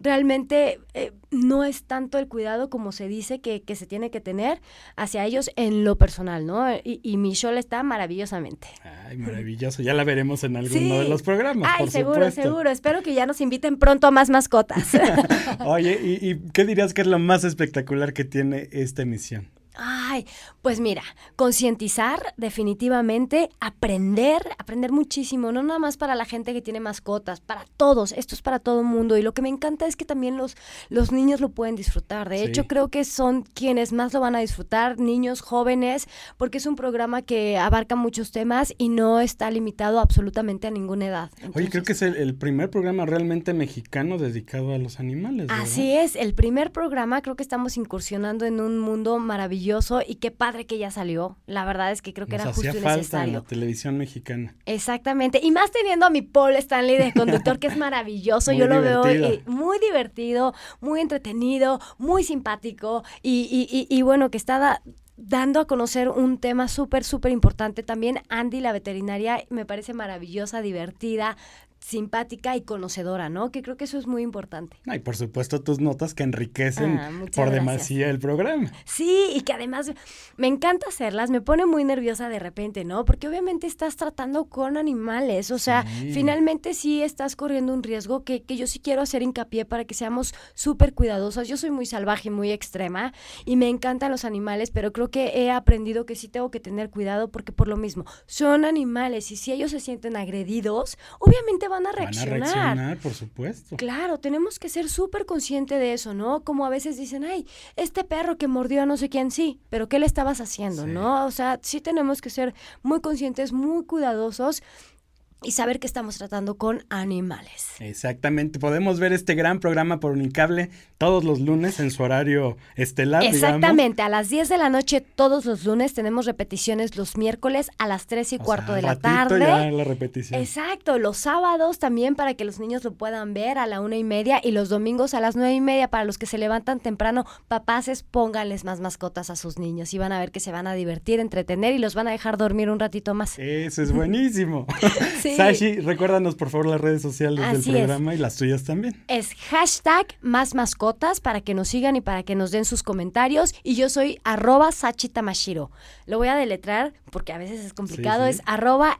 realmente eh, no es tanto el cuidado como se dice que, que se tiene que tener hacia ellos en lo personal, ¿no? Y, y mi Shola está maravillosamente. Ay, maravilloso. Ya la veremos en alguno Sí. de los programas, Ay, por seguro, supuesto. seguro. Espero que ya nos inviten pronto a más mascotas. Oye, ¿y, y qué dirías que es lo más espectacular que tiene esta emisión? Ay, pues mira, concientizar definitivamente, aprender, aprender muchísimo, no nada más para la gente que tiene mascotas, para todos, esto es para todo el mundo y lo que me encanta es que también los, los niños lo pueden disfrutar, de Sí. hecho creo que son quienes más lo van a disfrutar, niños, jóvenes, porque es un programa que abarca muchos temas y no está limitado absolutamente a ninguna edad. Oye, creo que es el, el primer programa realmente mexicano dedicado a los animales. ¿verdad? Así es, el primer programa creo que estamos incursionando en un mundo maravilloso y qué padre que ya salió. La verdad es que creo que Nos era justo y falta en necesario. la televisión mexicana. Exactamente, y más teniendo a mi Paul Stanley de conductor que es maravilloso, yo lo veo eh, muy divertido, muy entretenido, muy simpático y, y- y- y bueno, que está da- dando a conocer un tema súper, súper importante. También Andy, la veterinaria, me parece maravillosa, divertida, simpática y conocedora, ¿no? Que creo que eso es muy importante. Ah, y por supuesto tus notas que enriquecen Ah, por demasía el programa. Sí, y que además me encanta hacerlas, me pone muy nerviosa de repente, ¿no? Porque obviamente estás tratando con animales, o sea, Sí. finalmente sí estás corriendo un riesgo que, que yo sí quiero hacer hincapié para que seamos súper cuidadosas. Yo soy muy salvaje y muy extrema y me encantan los animales, pero creo que he aprendido que sí tengo que tener cuidado porque por lo mismo, son animales y si ellos se sienten agredidos, obviamente van a Van a reaccionar. reaccionar, por supuesto. Claro, tenemos que ser súper consciente de eso, ¿no? Como a veces dicen, ay, este perro que mordió a no sé quién, sí, pero ¿qué le estabas haciendo, Sí. no? O sea, sí tenemos que ser muy conscientes, muy cuidadosos y saber que estamos tratando con animales. Exactamente. Podemos ver este gran programa por Unicable todos los lunes en su horario estelar, digamos. Exactamente, a las 10 de la noche todos los lunes tenemos repeticiones los miércoles a las 3 y O cuarto sea, de la tarde. ya la repetición. Exacto, los sábados también para que los niños lo puedan ver a la una y media y los domingos a las nueve y media para los que se levantan temprano, papaces, pónganles más mascotas a sus niños y van a ver que se van a divertir, entretener y los van a dejar dormir un ratito más. Eso es buenísimo. Sí. Sashi, recuérdanos por favor las redes sociales Así del es. programa y las tuyas también. Es hashtag más mascotas para que nos sigan y para que nos den sus comentarios. Y yo soy arroba Sachi Tamashiro. Lo voy a deletrar porque a veces es complicado. sí. Es arroba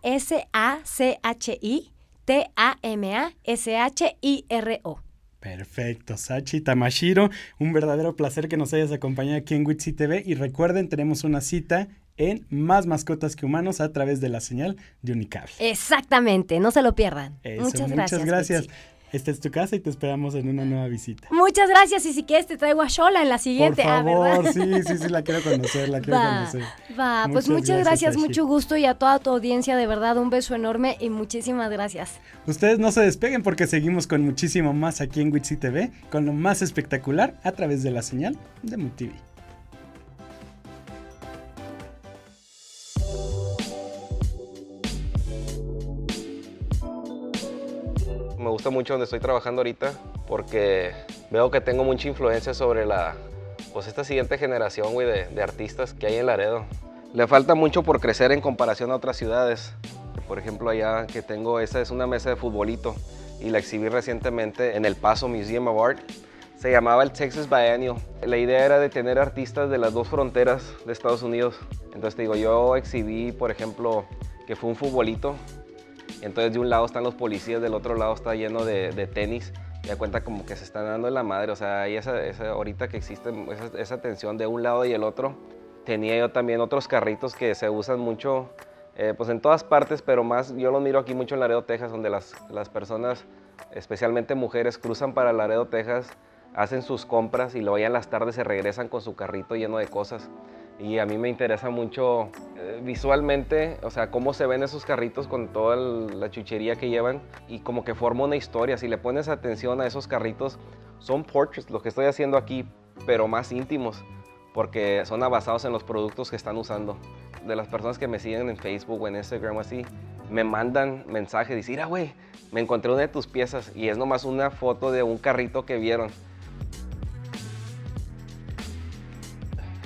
S-A-C-H-I-T-A-M-A-S-H-I-R-O. Perfecto, Sachi Tamashiro, un verdadero placer que nos hayas acompañado aquí en Witsi TV y recuerden, tenemos una cita en Más Mascotas que Humanos a través de la señal de Unicable. Exactamente, no se lo pierdan. Eso, muchas gracias. gracias. Betsy. Esta es tu casa y te esperamos en una nueva visita. Muchas gracias y si quieres te traigo a Shola en la Por siguiente. Ah, favor, ¿verdad? sí, sí, sí, la quiero conocer, la quiero Va, conocer. va, pues Muchas muchas gracias, gracias, mucho gusto y a toda tu audiencia, de verdad, un beso enorme y muchísimas gracias. Ustedes no se despeguen porque seguimos con muchísimo más aquí en Witsi TV, con lo más espectacular a través de la señal de MUTV. Me gusta mucho donde estoy trabajando ahorita porque veo que tengo mucha influencia sobre la, pues esta siguiente generación, de, de artistas que hay en Laredo. Le falta mucho por crecer en comparación a otras ciudades. Por ejemplo, allá que tengo, esa es una mesa de futbolito y la exhibí recientemente en El Paso Museum of Art. Se llamaba el Texas Biennial. La idea era de tener artistas de las dos fronteras de Estados Unidos. Entonces te digo, yo exhibí, por ejemplo, que fue un futbolito entonces de un lado están los policías, del otro lado está lleno de, de tenis. Y da cuenta como que se están dando en la madre. O sea, hay esa, esa- ahorita que existe esa, esa tensión de un lado y el otro. Tenía yo también otros carritos que se usan mucho Eh, pues en todas partes, pero más yo lo miro aquí mucho en Laredo, Texas, donde las, las personas, especialmente mujeres, cruzan para Laredo, Texas, hacen sus compras y luego ya en las tardes se regresan con su carrito lleno de cosas. Y a mí me interesa mucho eh, visualmente, o sea, cómo se ven esos carritos con toda la chuchería que llevan y como que forma una historia. Si le pones atención a esos carritos, son portraits, lo que estoy haciendo aquí, pero más íntimos, porque son basados en los productos que están usando. De las personas que me siguen en Facebook o en Instagram o así, me mandan mensajes, dicen, mira, güey, me encontré una de tus piezas y es nomás una foto de un carrito que vieron.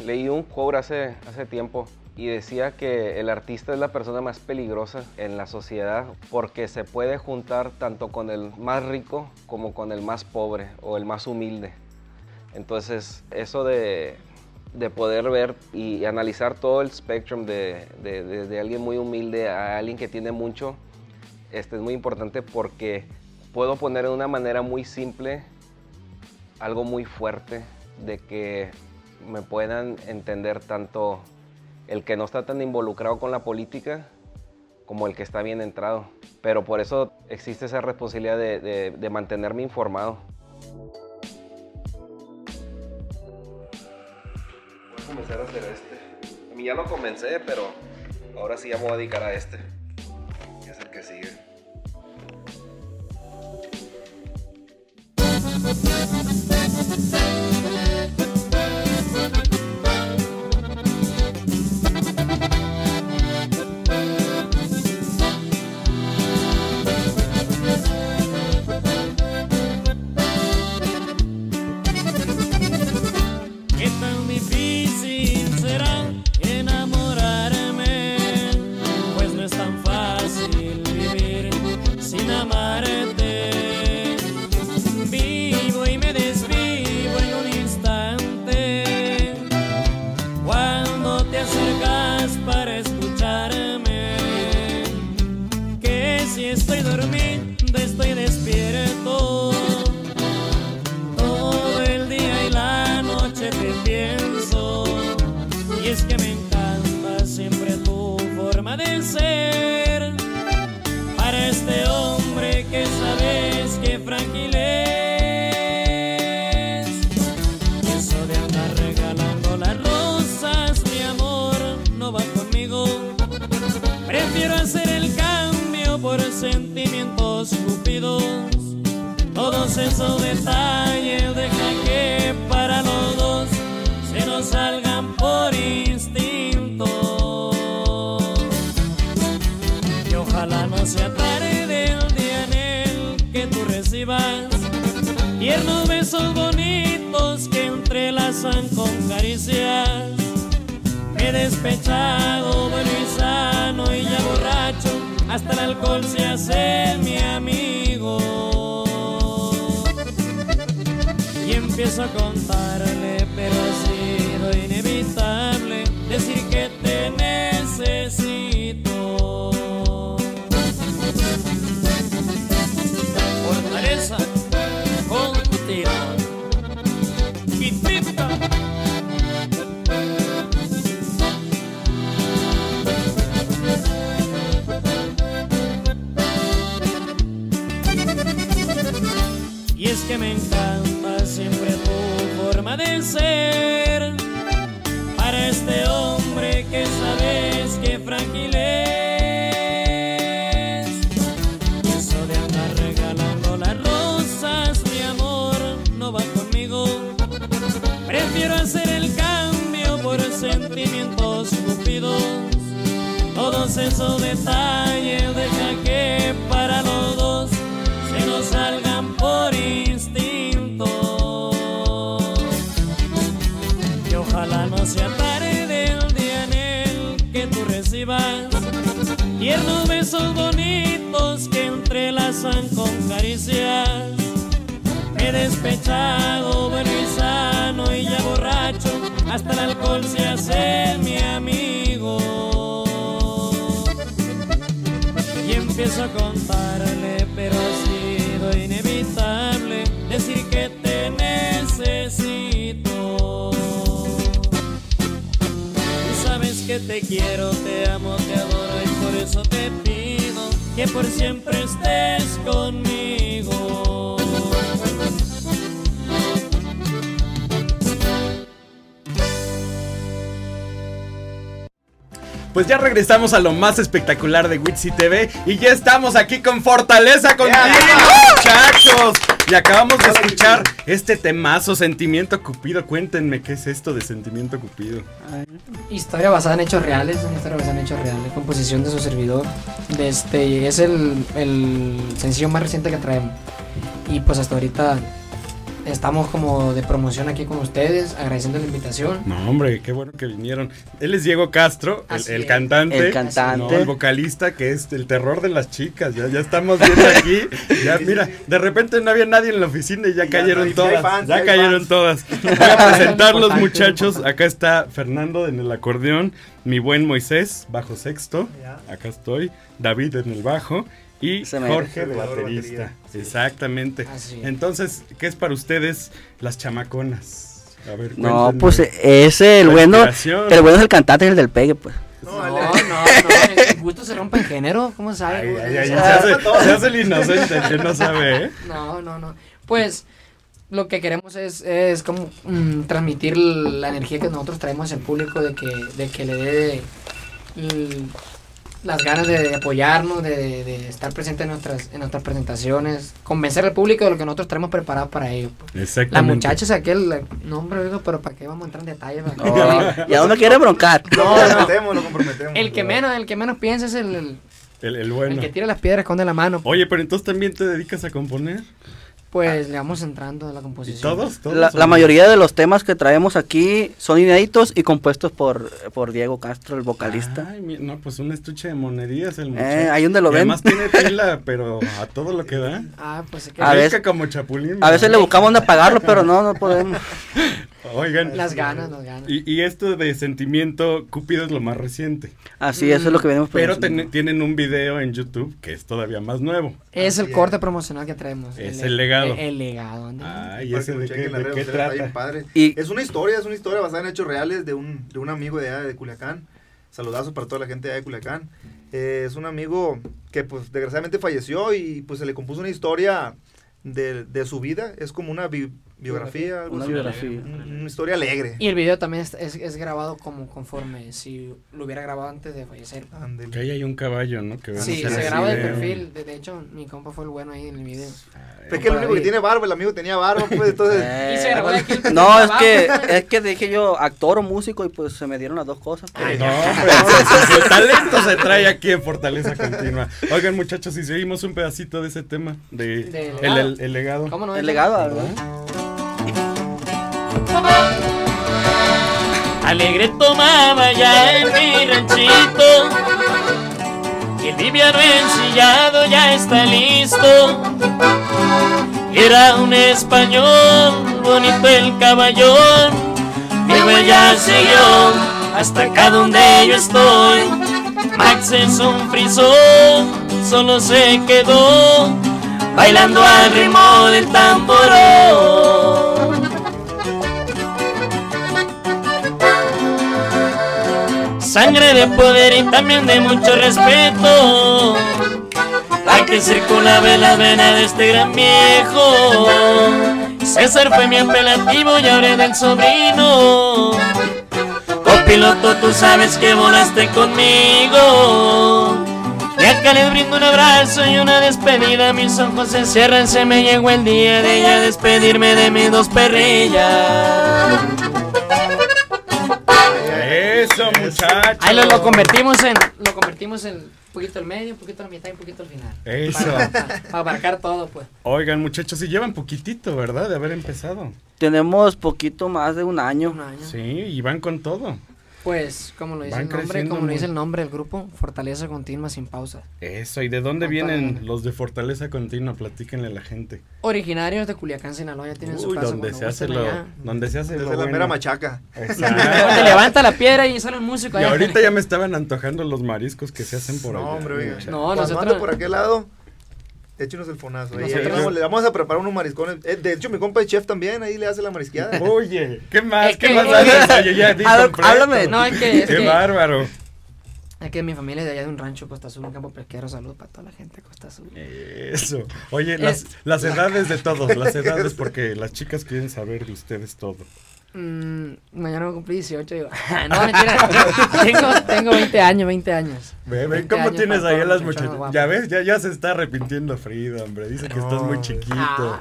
Leí un quote hace, hace tiempo y decía que el artista es la persona más peligrosa en la sociedad porque se puede juntar tanto con el más rico como con el más pobre o el más humilde. Entonces, eso de, de poder ver y analizar todo el spectrum de, de- de- de alguien muy humilde a alguien que tiene mucho, este es muy importante porque puedo poner de una manera muy simple algo muy fuerte de que me puedan entender tanto el que no está tan involucrado con la política como el que está bien entrado. Pero por eso existe esa responsabilidad de, de- mantenerme informado. Voy a comenzar a hacer este. A mí ya lo comencé, pero ahora sí ya me voy a dedicar a este. Que es el que sigue. Detalles deja que para los dos se nos salgan por instinto. Y ojalá no sea tarde el día en el que tú recibas tiernos besos bonitos que entrelazan con caricias. He despechado, bueno y sano y ya borracho, hasta el alcohol se hace mi amigo. A contarle, pero ha sido inevitable decir que te necesito. Fortaleza contigo. Y es que me encanta Para este hombre que sabes que frágil es eso de andar regalando las rosas, mi amor, no va conmigo. Prefiero hacer el cambio por sentimientos estúpidos. Todos esos detalles caricias. He despechado, bueno y sano y ya borracho, hasta el alcohol se hace mi amigo. Y empiezo a contarle, pero ha sido inevitable decir que te necesito. Tú sabes que te quiero, te amo, te adoro y por eso te pido que por siempre estés conmigo. Pues ya regresamos a lo más espectacular de Witsi TV y ya estamos aquí con Fortaleza contigo, muchachos. Y acabamos de escuchar este temazo, Sentimiento Cupido. Cuéntenme qué es esto de Sentimiento Cupido. Historia basada en hechos reales, una historia basada en hechos reales, composición de su servidor. De este, es el, el sencillo más reciente que traemos. Y pues hasta ahorita estamos como de promoción aquí con ustedes, agradeciendo la invitación. No, hombre, qué bueno que vinieron. Él es Diego Castro, el, cantante. El cantante. No, el vocalista que es el terror de las chicas. Ya, ya estamos viendo aquí. Ya, mira, de repente no había nadie en la oficina y ya cayeron ya todas. fans, ya cayeron fans. todas. Voy a presentarlos, muchachos. Acá está Fernando en el acordeón, mi buen Moisés, bajo sexto. Acá estoy. David en el bajo. Y Se me- Jorge de Salvador baterista. batería. Exactamente. Entonces, ¿qué es para ustedes las chamaconas? A ver, No, pues ese, el bueno, el bueno es el cantante y el del pegue, pues. No, no, no, el gusto se rompe en género, ¿cómo sabe? Ay, güey? ay, ay, O se, hace, se hace el inocente, el que no sabe, ¿eh? No, no, no. Pues lo que queremos es, es como mm, transmitir la energía que nosotros traemos al público de que, de que le dé las ganas de apoyarnos, de, de estar presente en nuestras, en nuestras presentaciones, convencer al público de lo que nosotros traemos preparado para ellos. pues. La Exactamente. muchacha es aquel, no hombre, pero ¿para qué vamos a entrar en detalle? ¿Para qué? No, y aún me quiere broncar. Lo No, no. comprometemos, lo comprometemos. El que menos, el que menos piensa es el, el, El, el el bueno. que tira las piedras esconde la mano. Oye, pero entonces también te dedicas a componer. Pues le vamos entrando a la ¿Y composición. todos? ¿Todos La, la mayoría de los temas que traemos aquí son inéditos y compuestos por, por Diego Castro, el vocalista. Ay, mi- no, pues un estuche de monerías el muchacho. Eh, ahí donde lo Y ven. Además tiene pila, pero a todo lo que da. Ah, pues es que A veces- como chapulín. A veces le buscamos dónde apagarlo, pero no, no podemos. Oigan. las ganas, las ganas. Y, y esto de sentimiento Cúpido es lo más reciente. Así, eso es lo que venimos Pero ten- tienen un video en YouTube que es todavía más nuevo. Es el corte promocional que traemos. Es el legado. El, el legado. anda. Ay, Para ese de qué, de qué sociales, está bien trata. padre. Y- Es una historia, es una historia basada en hechos reales de un, de un amigo de allá de Culiacán. Saludazo para toda la gente de allá de Culiacán. Eh, es un amigo que pues desgraciadamente falleció y pues se le compuso una historia de, de su vida. Es como una bi- biografía, algo Una así. biografía. Un- Una historia alegre. Y el video también es, es, es grabado como conforme si lo hubiera grabado antes de fallecer. Ándele. Que ahí hay un caballo, ¿no? Que Sí, se graba de perfil. De, de hecho, mi compa fue el bueno ahí en el video. Pero es que el único que tiene barba, el amigo tenía barba, pues entonces... Eh, Y se grabó de aquí el no, es que, es que dije yo actor o músico y pues se me dieron las dos cosas. pues. No, hombre, el talento se trae aquí en Fortaleza Continua. Oigan, muchachos, si seguimos un pedacito de ese tema, de, De el, legado. el- el legado. ¿Cómo no? El legado, ¿verdad? Alegre tomaba ya en mi ranchito Y el liviano ensillado ya está listo. Era un español, bonito el caballón Mi huella siguió hasta acá donde yo estoy. Max es un frisón, solo se quedó Bailando al ritmo del tamborón Sangre de poder y también de mucho respeto. La que circulaba en la vena de este gran viejo. César fue mi apelativo y ahora del sobrino. Copiloto, tú sabes que volaste conmigo. Y acá les brindo un abrazo y una despedida. Mis ojos se cierran, se me llegó el día de ya despedirme de mis dos perrillas. Eso, muchachos. Ahí lo, lo convertimos en. Lo convertimos en un poquito al medio, un poquito a la mitad y un poquito al final. Eso. Para, para- para abarcar todo, pues. Oigan, muchachos, y llevan poquitito, ¿verdad? De haber empezado. Tenemos poquito más de un año. Un año. Sí, y van con todo. Pues, como lo dice Van el nombre, como lo dice el nombre del grupo, fortaleza continua sin pausa. Eso, ¿y de dónde vienen los de Fortaleza Continua? Platíquenle a la gente. Originarios de Culiacán, Sinaloa, ya tienen su Uy, casa. donde se hace lo, allá. donde se hace Desde lo la bueno. mera machaca. Exacto. Te levanta la piedra y sale el músico Y ahorita ya me estaban antojando los mariscos que se hacen por No, allá. hombre. No, nosotros- por aquel lado, échenos el fonazo. Ahí, vamos- le vamos a preparar unos mariscones. Eh, de hecho, mi compa de chef también, ahí le hace la marisqueada. Oye, ¿qué más? ¿Qué más haces? Oye, ya di háblame. No, es que- es Qué que- bárbaro. Es que mi familia es de allá de un rancho, Costa Azul, un campo pesquero. Salud para toda la gente de Costa Azul. Eso. Oye, las, las edades de todos, las edades, porque las chicas quieren saber de ustedes todo. Mm, mañana voy a cumplir 18. Digo. no, mentira. tengo, tengo 20 años, 20 años. Ve, ve 20 cómo años tienes ahí a las muchachas. Ya ves, ya, ya se está arrepintiendo Frida, hombre. Dice que estás muy chiquito. Ah.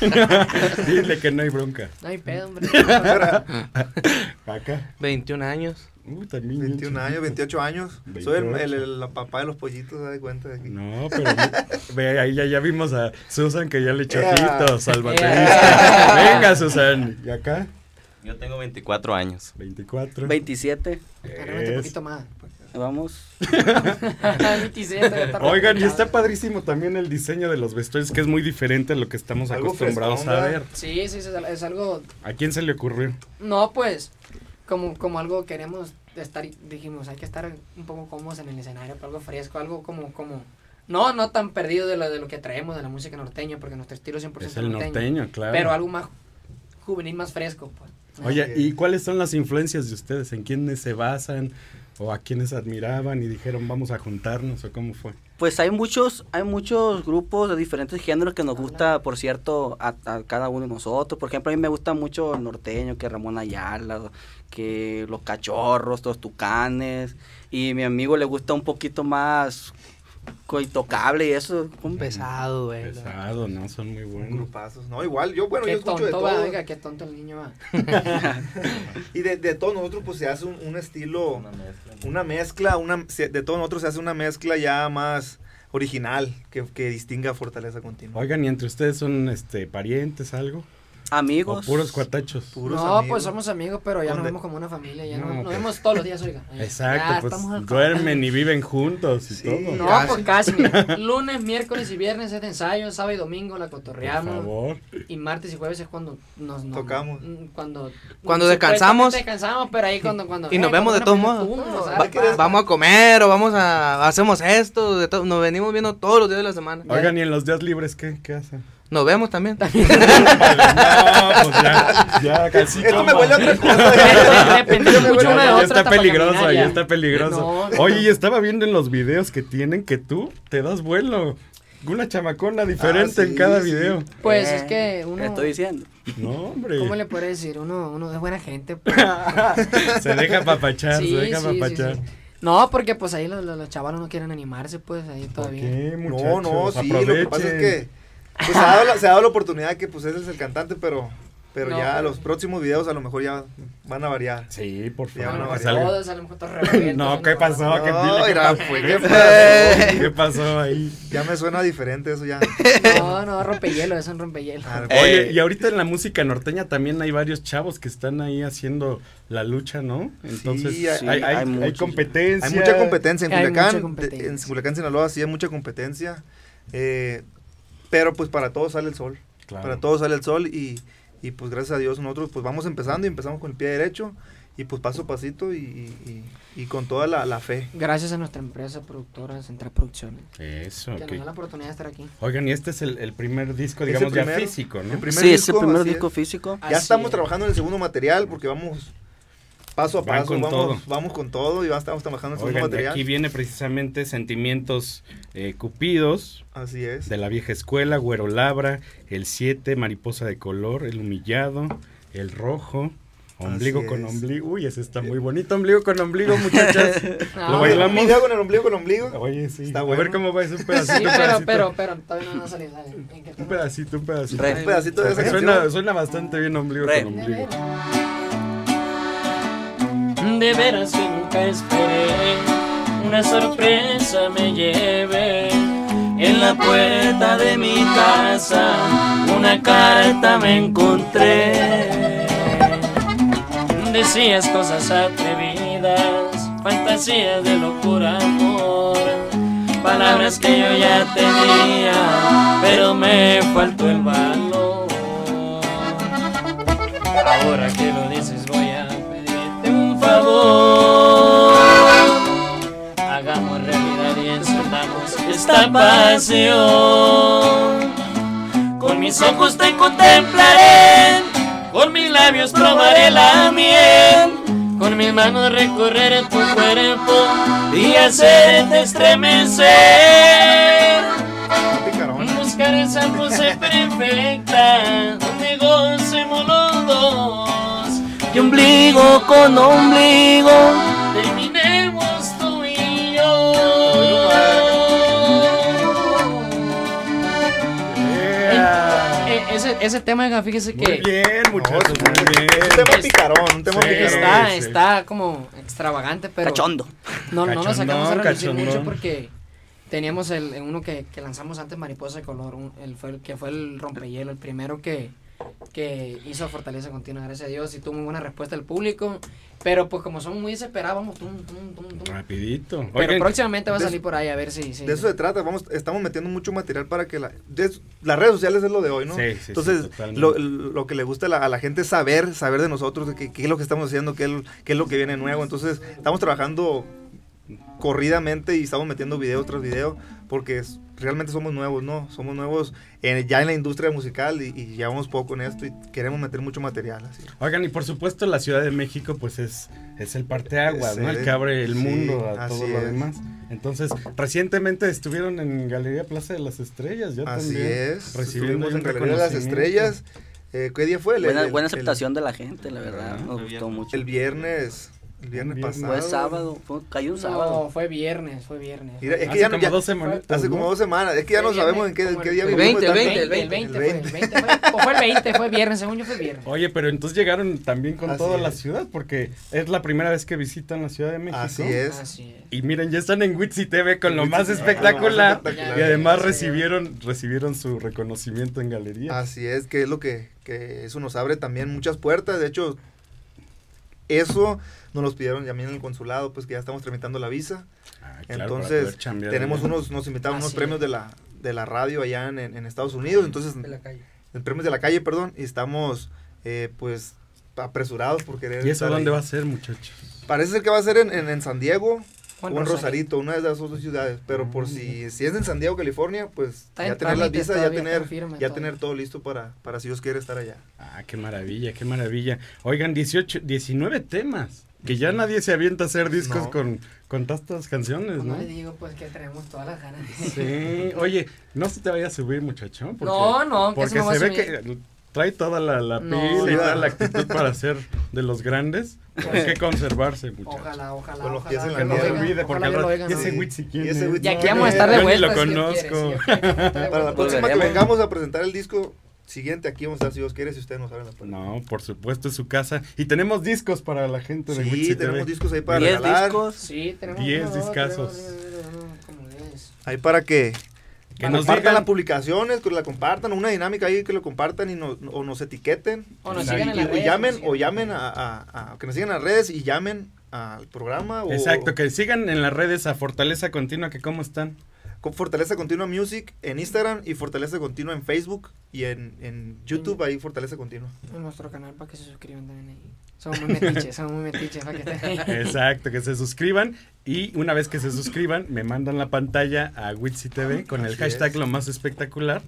Dile que no hay bronca. No hay pedo, hombre. Acá. 21 años. Uh, también 21 años, 28 años. Soy el, el- el- la papá de los pollitos, ¿se da cuenta de aquí? No, pero ve, ahí ya, ya vimos a Susan que ya le echó Ea. ojitos al baterista. Venga, Susan. ¿Y acá? Yo tengo 24 años. 24. 27. Realmente un poquito más. Vamos. 27, está Oigan, y está padrísimo también el diseño de los vestuarios, que es muy diferente a lo que estamos Algo acostumbrados a ver. Sí, sí, es, es algo. ¿A quién se le ocurrió? No, pues, como, como algo queremos estar, dijimos, hay que estar un poco cómodos en el escenario, pero algo fresco, algo como, como, no, no tan perdido de lo, de lo que traemos de la música norteña, porque nuestro estilo es 100% Es el norteño, claro. Pero algo más juvenil, más fresco, pues. Oye, ¿y cuáles son las influencias de ustedes? ¿En quiénes se basan? ¿O a quiénes admiraban y dijeron vamos a juntarnos? ¿O cómo fue? Pues hay muchos, hay muchos grupos de diferentes géneros que nos gusta, por cierto, a, a cada uno de nosotros. Por ejemplo, a mí me gusta mucho el norteño, que Ramón Ayala, que los cachorros, los tucanes. Y a mi amigo le gusta un poquito más coitocable y eso. Un pesado, güey. Pesado, ¿no? Son muy buenos. Grupazos. No, igual, yo, bueno, qué yo escucho de tonto va, todo. oiga, qué tonto el niño va. y de, de todos nosotros, pues se hace un, un estilo, una mezcla, una, se- de todos nosotros se hace una mezcla ya más original que, que distinga Fortaleza Continua. Oigan, ¿y entre ustedes son este parientes, algo? Amigos. ¿O puros cuatachos? no, pues somos amigos, pero ya nos vemos como una familia, ya No, nos, nos pues. vemos todos los días, oiga. Exacto, pues duermen y viven juntos y todo. No, pues casi. mira. Lunes, miércoles y viernes es de ensayo, sábado y domingo la cotorreamos. Por favor. Y martes y jueves es cuando nos, nos- Tocamos. Cuando, Cuando descansamos. descansamos, pero ahí cuando. cuando Y nos eh, vemos de todos modos. Va- vamos a comer o vamos a hacemos esto, de to- nos venimos viendo todos los días de la semana. Oigan, ¿y en los días libres qué, qué hacen? Nos vemos también. No, pues ya, ya casi. Esto me huele a otra cosa. Una de está peligroso, ya está peligroso. No. Oye, y estaba viendo en los videos que tienen que tú te das vuelo. Una chamacona diferente Ah, en cada sí. video. Pues Eh, es que uno. ¿qué estoy diciendo? No, hombre. ¿Cómo le puedo decir? Uno, uno es buena gente. pues. Se deja apapachar, Sí, se deja sí, sí, apapachar. sí. No, porque pues ahí los, los, los chavalos no quieren animarse, pues ahí todavía. qué, No, no, sí, lo que pasa es que pues, se, ha dado la, se ha dado la oportunidad que pues ese es el cantante, pero, pero No, ya pero- los próximos videos a lo mejor ya van a variar. Sí, por Ya favor. van a variar. Todos, a lo mejor todos No, ¿qué pasó? No, ¿Qué, dile, ¿qué mira, pasó? pues, ¿Qué ¿qué pasó? pasó? ¿Qué pasó ahí? Ya me suena diferente eso ya. No, no, rompehielo, es un rompehielo. Oye, y ahorita en la música norteña también hay varios chavos que están ahí haciendo la lucha, ¿no? Entonces, Sí, hay- hay, hay- hay hay muchos. competencia. Hay mucha competencia en Culiacán. competencia. En Culiacán, Sinaloa, sí hay mucha competencia. eh, pero pues para todos sale el sol. Claro. Para todos sale el sol y, y, pues gracias a Dios nosotros pues vamos empezando y empezamos con el pie derecho y pues paso a pasito y, y- con toda la, la fe. Gracias a nuestra empresa productora Central Producciones. Eso, Que nos da la oportunidad de estar aquí. Oigan, y este es el, el primer disco, el digamos, ya primero, físico, ¿no? el primer Sí, es el disco, primer disco es. físico. Ya Así estamos es. trabajando en el segundo material porque vamos paso a paso, con vamos, todo. vamos con todo y ya estamos trabajando en el segundo Oigan, material. aquí viene precisamente Sentimientos eh, Cupidos, Así es. de la vieja escuela, Güero Labra, el 7, Mariposa de Color, el Humillado, el Rojo, Ombligo Así con es. ombligo. Uy, ese está muy bonito, Ombligo con ombligo, muchachas. No, ¿Lo bailamos? Video con el ombligo con el ombligo. Oye, sí. Está A bueno. ver cómo va ese un pedacito. Sí, pero, pedacito. pero, pero, todavía no, no salió. dale, ¿en qué Un pedacito, un pedacito. Re. Un pedacito de esa Suena, canción. suena bastante bien ombligo Re. con ombligo. De veras que nunca esperé una sorpresa me lleve. En la puerta de mi casa una carta me encontré. Decías cosas atrevidas fantasías de locura amor. Palabras que yo ya tenía pero me faltó el valor. Ahora que lo pedirte hagamos realidad y encendamos esta pasión con mis ojos te contemplaré con mis labios probaré la miel con mis manos recorrer tu cuerpo y hacerte estremecer. Buscar esa pose perfecta donde gocemos los. Y ombligo con ombligo. Terminemos tú y yo. Eh, ese, ese tema, fíjese que. Muy bien, muchachos, muy bien. Un tema picarón, un tema Sí, picarón. Está, está como extravagante, pero. Cachondo. No, no nos sacamos a cachondón. mucho porque teníamos el, el uno que, que lanzamos antes, Mariposa de Color, un- el, fue el que fue el rompehielo, el primero que, que hizo Fortaleza Continua, gracias a Dios, y tuvo muy buena respuesta del público. Pero pues como son muy desesperados, vamos, tum, tum, tum, tum. Rapidito. Pero Oigan, próximamente va a salir por ahí a ver si. si De eso se trata, vamos, estamos metiendo mucho material para que la, de las redes sociales es lo de hoy, ¿no? Sí, sí, Entonces, lo, lo que le gusta a la, a la gente es saber, saber de nosotros, de qué, qué es lo que estamos haciendo, qué es lo que viene nuevo. Entonces, estamos trabajando corridamente y estamos metiendo video tras video porque es- realmente somos nuevos, ¿no? Somos nuevos en- ya en la industria musical y, y llevamos poco en esto y queremos meter mucho material. Así. Oigan, y por supuesto la Ciudad de México pues es, es el parteaguas, ¿no? El que abre el sí, mundo a todo lo es. demás. Entonces, recientemente estuvieron en Galería Plaza de las Estrellas, yo Así también. es. Recibiendo en Galería de las. Estrellas. Eh, ¿Qué día fue? El- Buena, el- buena el- aceptación de la gente, la verdad. Nos gustó mucho. El viernes, el viernes Viernes. pasado. Fue sábado, fue- cayó un No, sábado. fue viernes, fue viernes. Mira, es que Hace ya no- como ya- dos semanitas, Hace ¿no? como dos semanas. Es que ya no sabemos en qué, el- día el vivimos. 20, el tanto. 20, el 20, fue, el 20 fue, o fue el 20, fue viernes, según yo fue viernes. Oye, pero entonces llegaron también con Así toda la ciudad, porque es la primera vez que visitan la Ciudad de México. Así es. Así es. Y miren, ya están en Witsi TV con lo más espectacular. Y además recibieron, recibieron su reconocimiento en galería. Así es, que es lo que, que eso nos abre también muchas puertas. De hecho, eso nos los pidieron también en el consulado, pues que ya estamos tramitando la visa. Ah, claro, Entonces, tenemos unos, nos invitaron unos Así premios de la, de la radio allá en, en Estados Unidos. Entonces, De la calle. en premios de la calle, perdón, y estamos eh, pues apresurados por querer. ¿Y eso estar dónde ahí. va a ser, muchachos? Parece ser que va a ser en, en, en San Diego. O en o en Rosarito. Rosarito, una de esas dos ciudades. Pero por si, si es en San Diego, California, pues Está ya en tener las visas, ya tener, ya todo. tener todo listo para, para si Dios quiere estar allá. Ah, qué maravilla, qué maravilla. Oigan, 18, 19 temas. Que ya nadie se avienta a hacer discos No. con, con tantas canciones, No ¿no? le digo pues que tenemos todas las ganas. Sí, oye, no se te vaya a subir, muchacho. Porque, No, no, que Porque se me va a se ve que trae toda la, la No. pila y toda la actitud para ser de los grandes. Hay que conservarse, muchachos. Ojalá, ojalá. Con los ojalá pies en que la Que no se olvide, porque ojalá al que lo rato- oigan, ¿y ese ¿no? Witsi quién Y aquí vamos a estar de yo ni vuelta. lo si conozco. quiere, Para la vuelta. próxima que vengamos a presentar el disco siguiente, aquí vamos a estar si Dios quiere, si ustedes no saben la puerta. No, por supuesto, es su casa. Y tenemos discos para la gente de Sí, tenemos TV. discos ahí para Diez regalar. discos. Sí, tenemos Diez uno, dos, discazos. Ahí para que, Que nos compartan digan- las publicaciones, que la compartan, una dinámica ahí que lo compartan y nos, o nos etiqueten. O nos sigan en y- las o redes, llamen, nos sigan. o llamen a, a- a- que nos sigan en las redes y llamen al programa. O, Exacto, que sigan en las redes a Fortaleza Continua, que cómo están. Con Fortaleza Continua Music en Instagram y Fortaleza Continua en Facebook y en, en YouTube ahí Fortaleza Continua. En nuestro canal para que se suscriban también ahí. Somos muy metiches, somos muy metiches para que ahí. Exacto, que se suscriban y una vez que se suscriban me mandan la pantalla a Witsi TV con el hashtag es. lo más espectacular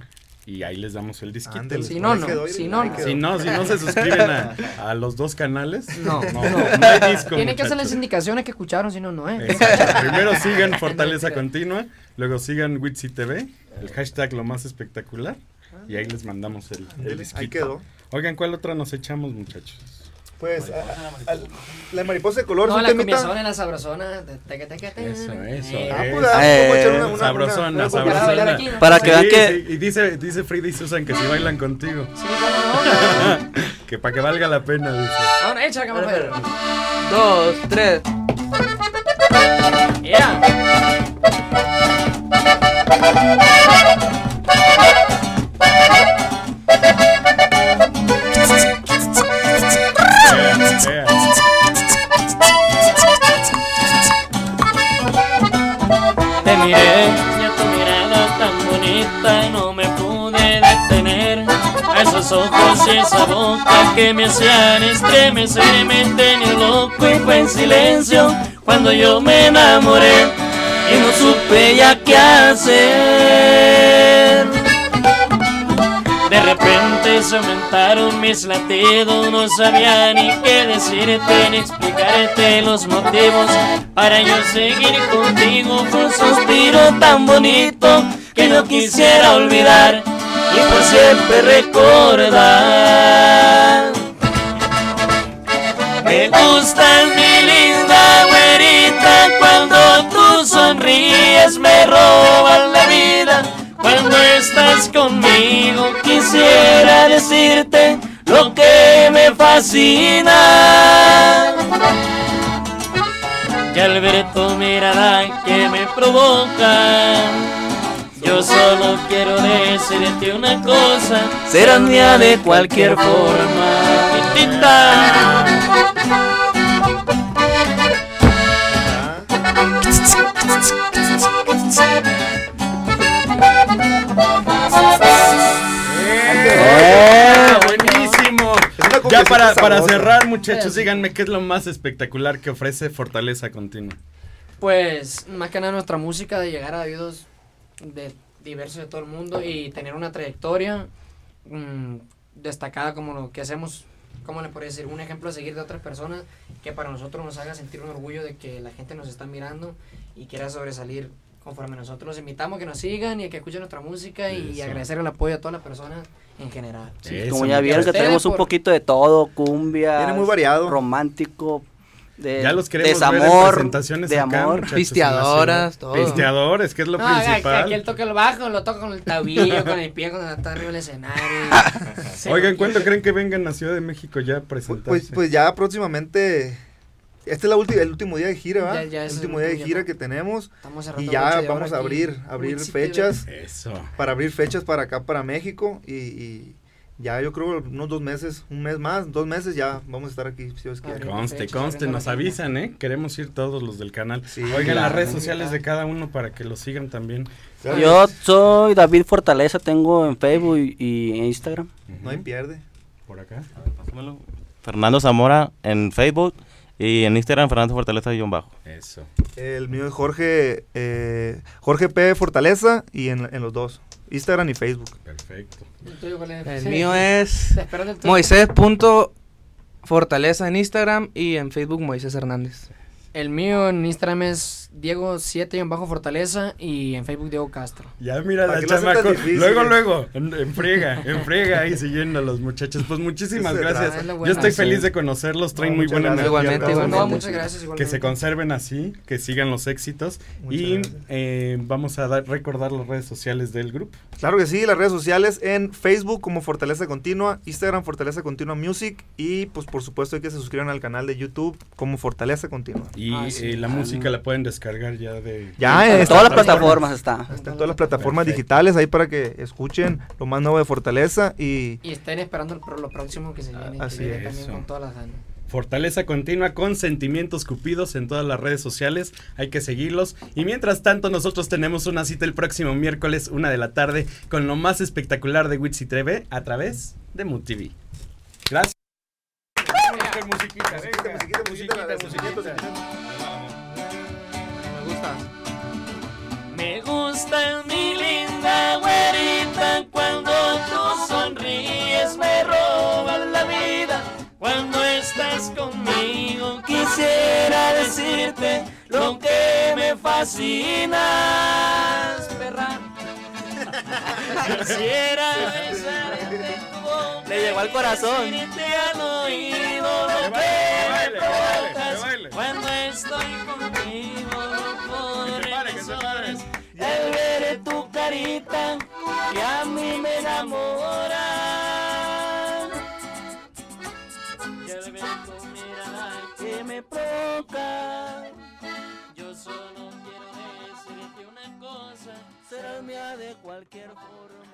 y ahí les damos el disquito. Si no, no, si no, quedó. Si no, si no se suscriben a, a los dos canales, No, no, no. no hay disco. Tienen que hacer las indicaciones que escucharon, si no, no, ¿eh? Exacto. Primero sigan Fortaleza No, Continua, luego sigan Witsi TV, el hashtag lo más espectacular y ahí les mandamos el, el Ándale, disquito. ahí quedó. Oigan, ¿cuál otra nos echamos, muchachos? Pues a- a- la mariposa de color No, la temita. comienzona la sabrosona. te- te- te- te- te- Eso, eso. Eh, Ah, eso. pues, Eh, una- una- sabrosona, una- sabrosona. aquí, ¿no? Para que vean Sí, que sí, y dice, dice Frida y Susan que si bailan contigo. Sí, cómo no. que para que valga la pena, dice. Ahora echa, cámara, Pedro. Dos, tres. Yeah. Te miré y a tu mirada tan bonita no me pude detener. A esos ojos y esa boca que me hacían estremecer me tenían loco y fue en silencio cuando yo me enamoré y no supe ya qué hacer. De repente se aumentaron mis latidos, no sabía ni qué decirte ni explicarte los motivos para yo seguir contigo. Fue un suspiro tan bonito que no quisiera olvidar y por siempre recordar. Me gustas sonríes me robas la vida. Cuando estás conmigo quisiera decirte lo que me fascina. Y al ver que me provoca, yo solo quiero decirte una cosa, serás mía de cualquier forma. Ya para, para cerrar, muchachos, díganme qué es lo más espectacular que ofrece Fortaleza Continua. Pues más que nada nuestra música de llegar a oídos de diversos de todo el mundo y tener una trayectoria mm, destacada como lo que hacemos, ¿cómo le podría decir? Un ejemplo a seguir de otras personas que para nosotros nos haga sentir un orgullo de que la gente nos está mirando y quiera sobresalir conforme nosotros los invitamos a que nos sigan y a que escuchen nuestra música y agradecer el apoyo a todas las personas en general. Sí, como ya vieron que tenemos un poquito de todo, cumbia, Viene muy variado. romántico, de Ya los queremos ver en desamor, presentaciones de acá, amor, Pisteadoras, todo. Pisteadores, que es lo No, principal. Aquí él toca el bajo, lo toca con el tabillo, con el pie cuando está arriba del escenario. Sí. Oigan, ¿cuándo creen que vengan a Ciudad de México ya a presentarse? Pues, pues ya próximamente. Este es la ulti- el último día de gira, ¿verdad? Ya- ya es el último día de gira ya. que tenemos. Y ya vamos a abrir, fechas. Eso. Para abrir fechas para acá, para México. Y, y ya yo creo unos dos meses, un mes más, dos meses ya vamos a estar aquí, si Dios quiere. Conste, conste, nos avisan, ¿eh? Queremos ir todos los del canal. Oigan claro. las redes sociales de cada uno para que lo sigan también. Yo soy David Fortaleza, tengo en Facebook y, y en Instagram. No hay pierde. Por acá. Fernando Zamora en Facebook y en Instagram Fernando Fortaleza-bajo. Eso. El mío es Jorge, eh, Jorge P. Fortaleza y en, en los dos, Instagram y Facebook. Perfecto. ¿El tuyo cuál es? El Sí. mío es. Moisés.fortaleza en Instagram y en Facebook Moisés Hernández. El mío en Instagram es Diego7 bajo Fortaleza y en Facebook Diego Castro. Ya mira ¿Para la chamaco. Luego, luego, en, en friega, en friega ahí siguiendo a los muchachos. Pues muchísimas gracias. Yo estoy Sí. feliz de conocerlos, traen No, muy buena gracias. energía. Igualmente, igualmente. No, muchas gracias, Que igualmente. se conserven así, que sigan los éxitos. Muchas y eh, vamos a dar- recordar las redes sociales del grupo. Claro que sí, las redes sociales en Facebook como Fortaleza Continua, Instagram Fortaleza Continua Music y pues por supuesto hay que se suscriban al canal de YouTube como Fortaleza Continua. Y eh, la música la pueden descargar ya de... Ya En en todas las plataformas está. Está en todas las plataformas Perfecto. digitales ahí para que escuchen lo más nuevo de Fortaleza y Y estén esperando el pro- lo próximo que se viene. que Así viene es. también con todas las. Fortaleza continua con sentimientos cupidos en todas las redes sociales. Hay que seguirlos. Y mientras tanto, nosotros tenemos una cita el próximo miércoles, una de la tarde, con lo más espectacular de Witsi TV a través de Mood TV. Gracias. Me gusta. Me gusta mi linda güerita cuando tú sonríes me robas la vida. Cuando estás conmigo quisiera decirte lo que me fascina. Perra. Quisiera besarte Le llegó al corazón. y. Cuando estoy contigo horas. El ver tu carita que a mí me enamora. Y al ver tu mirada que me provoca. Yo solo quiero decirte una cosa. Serás mía de cualquier forma.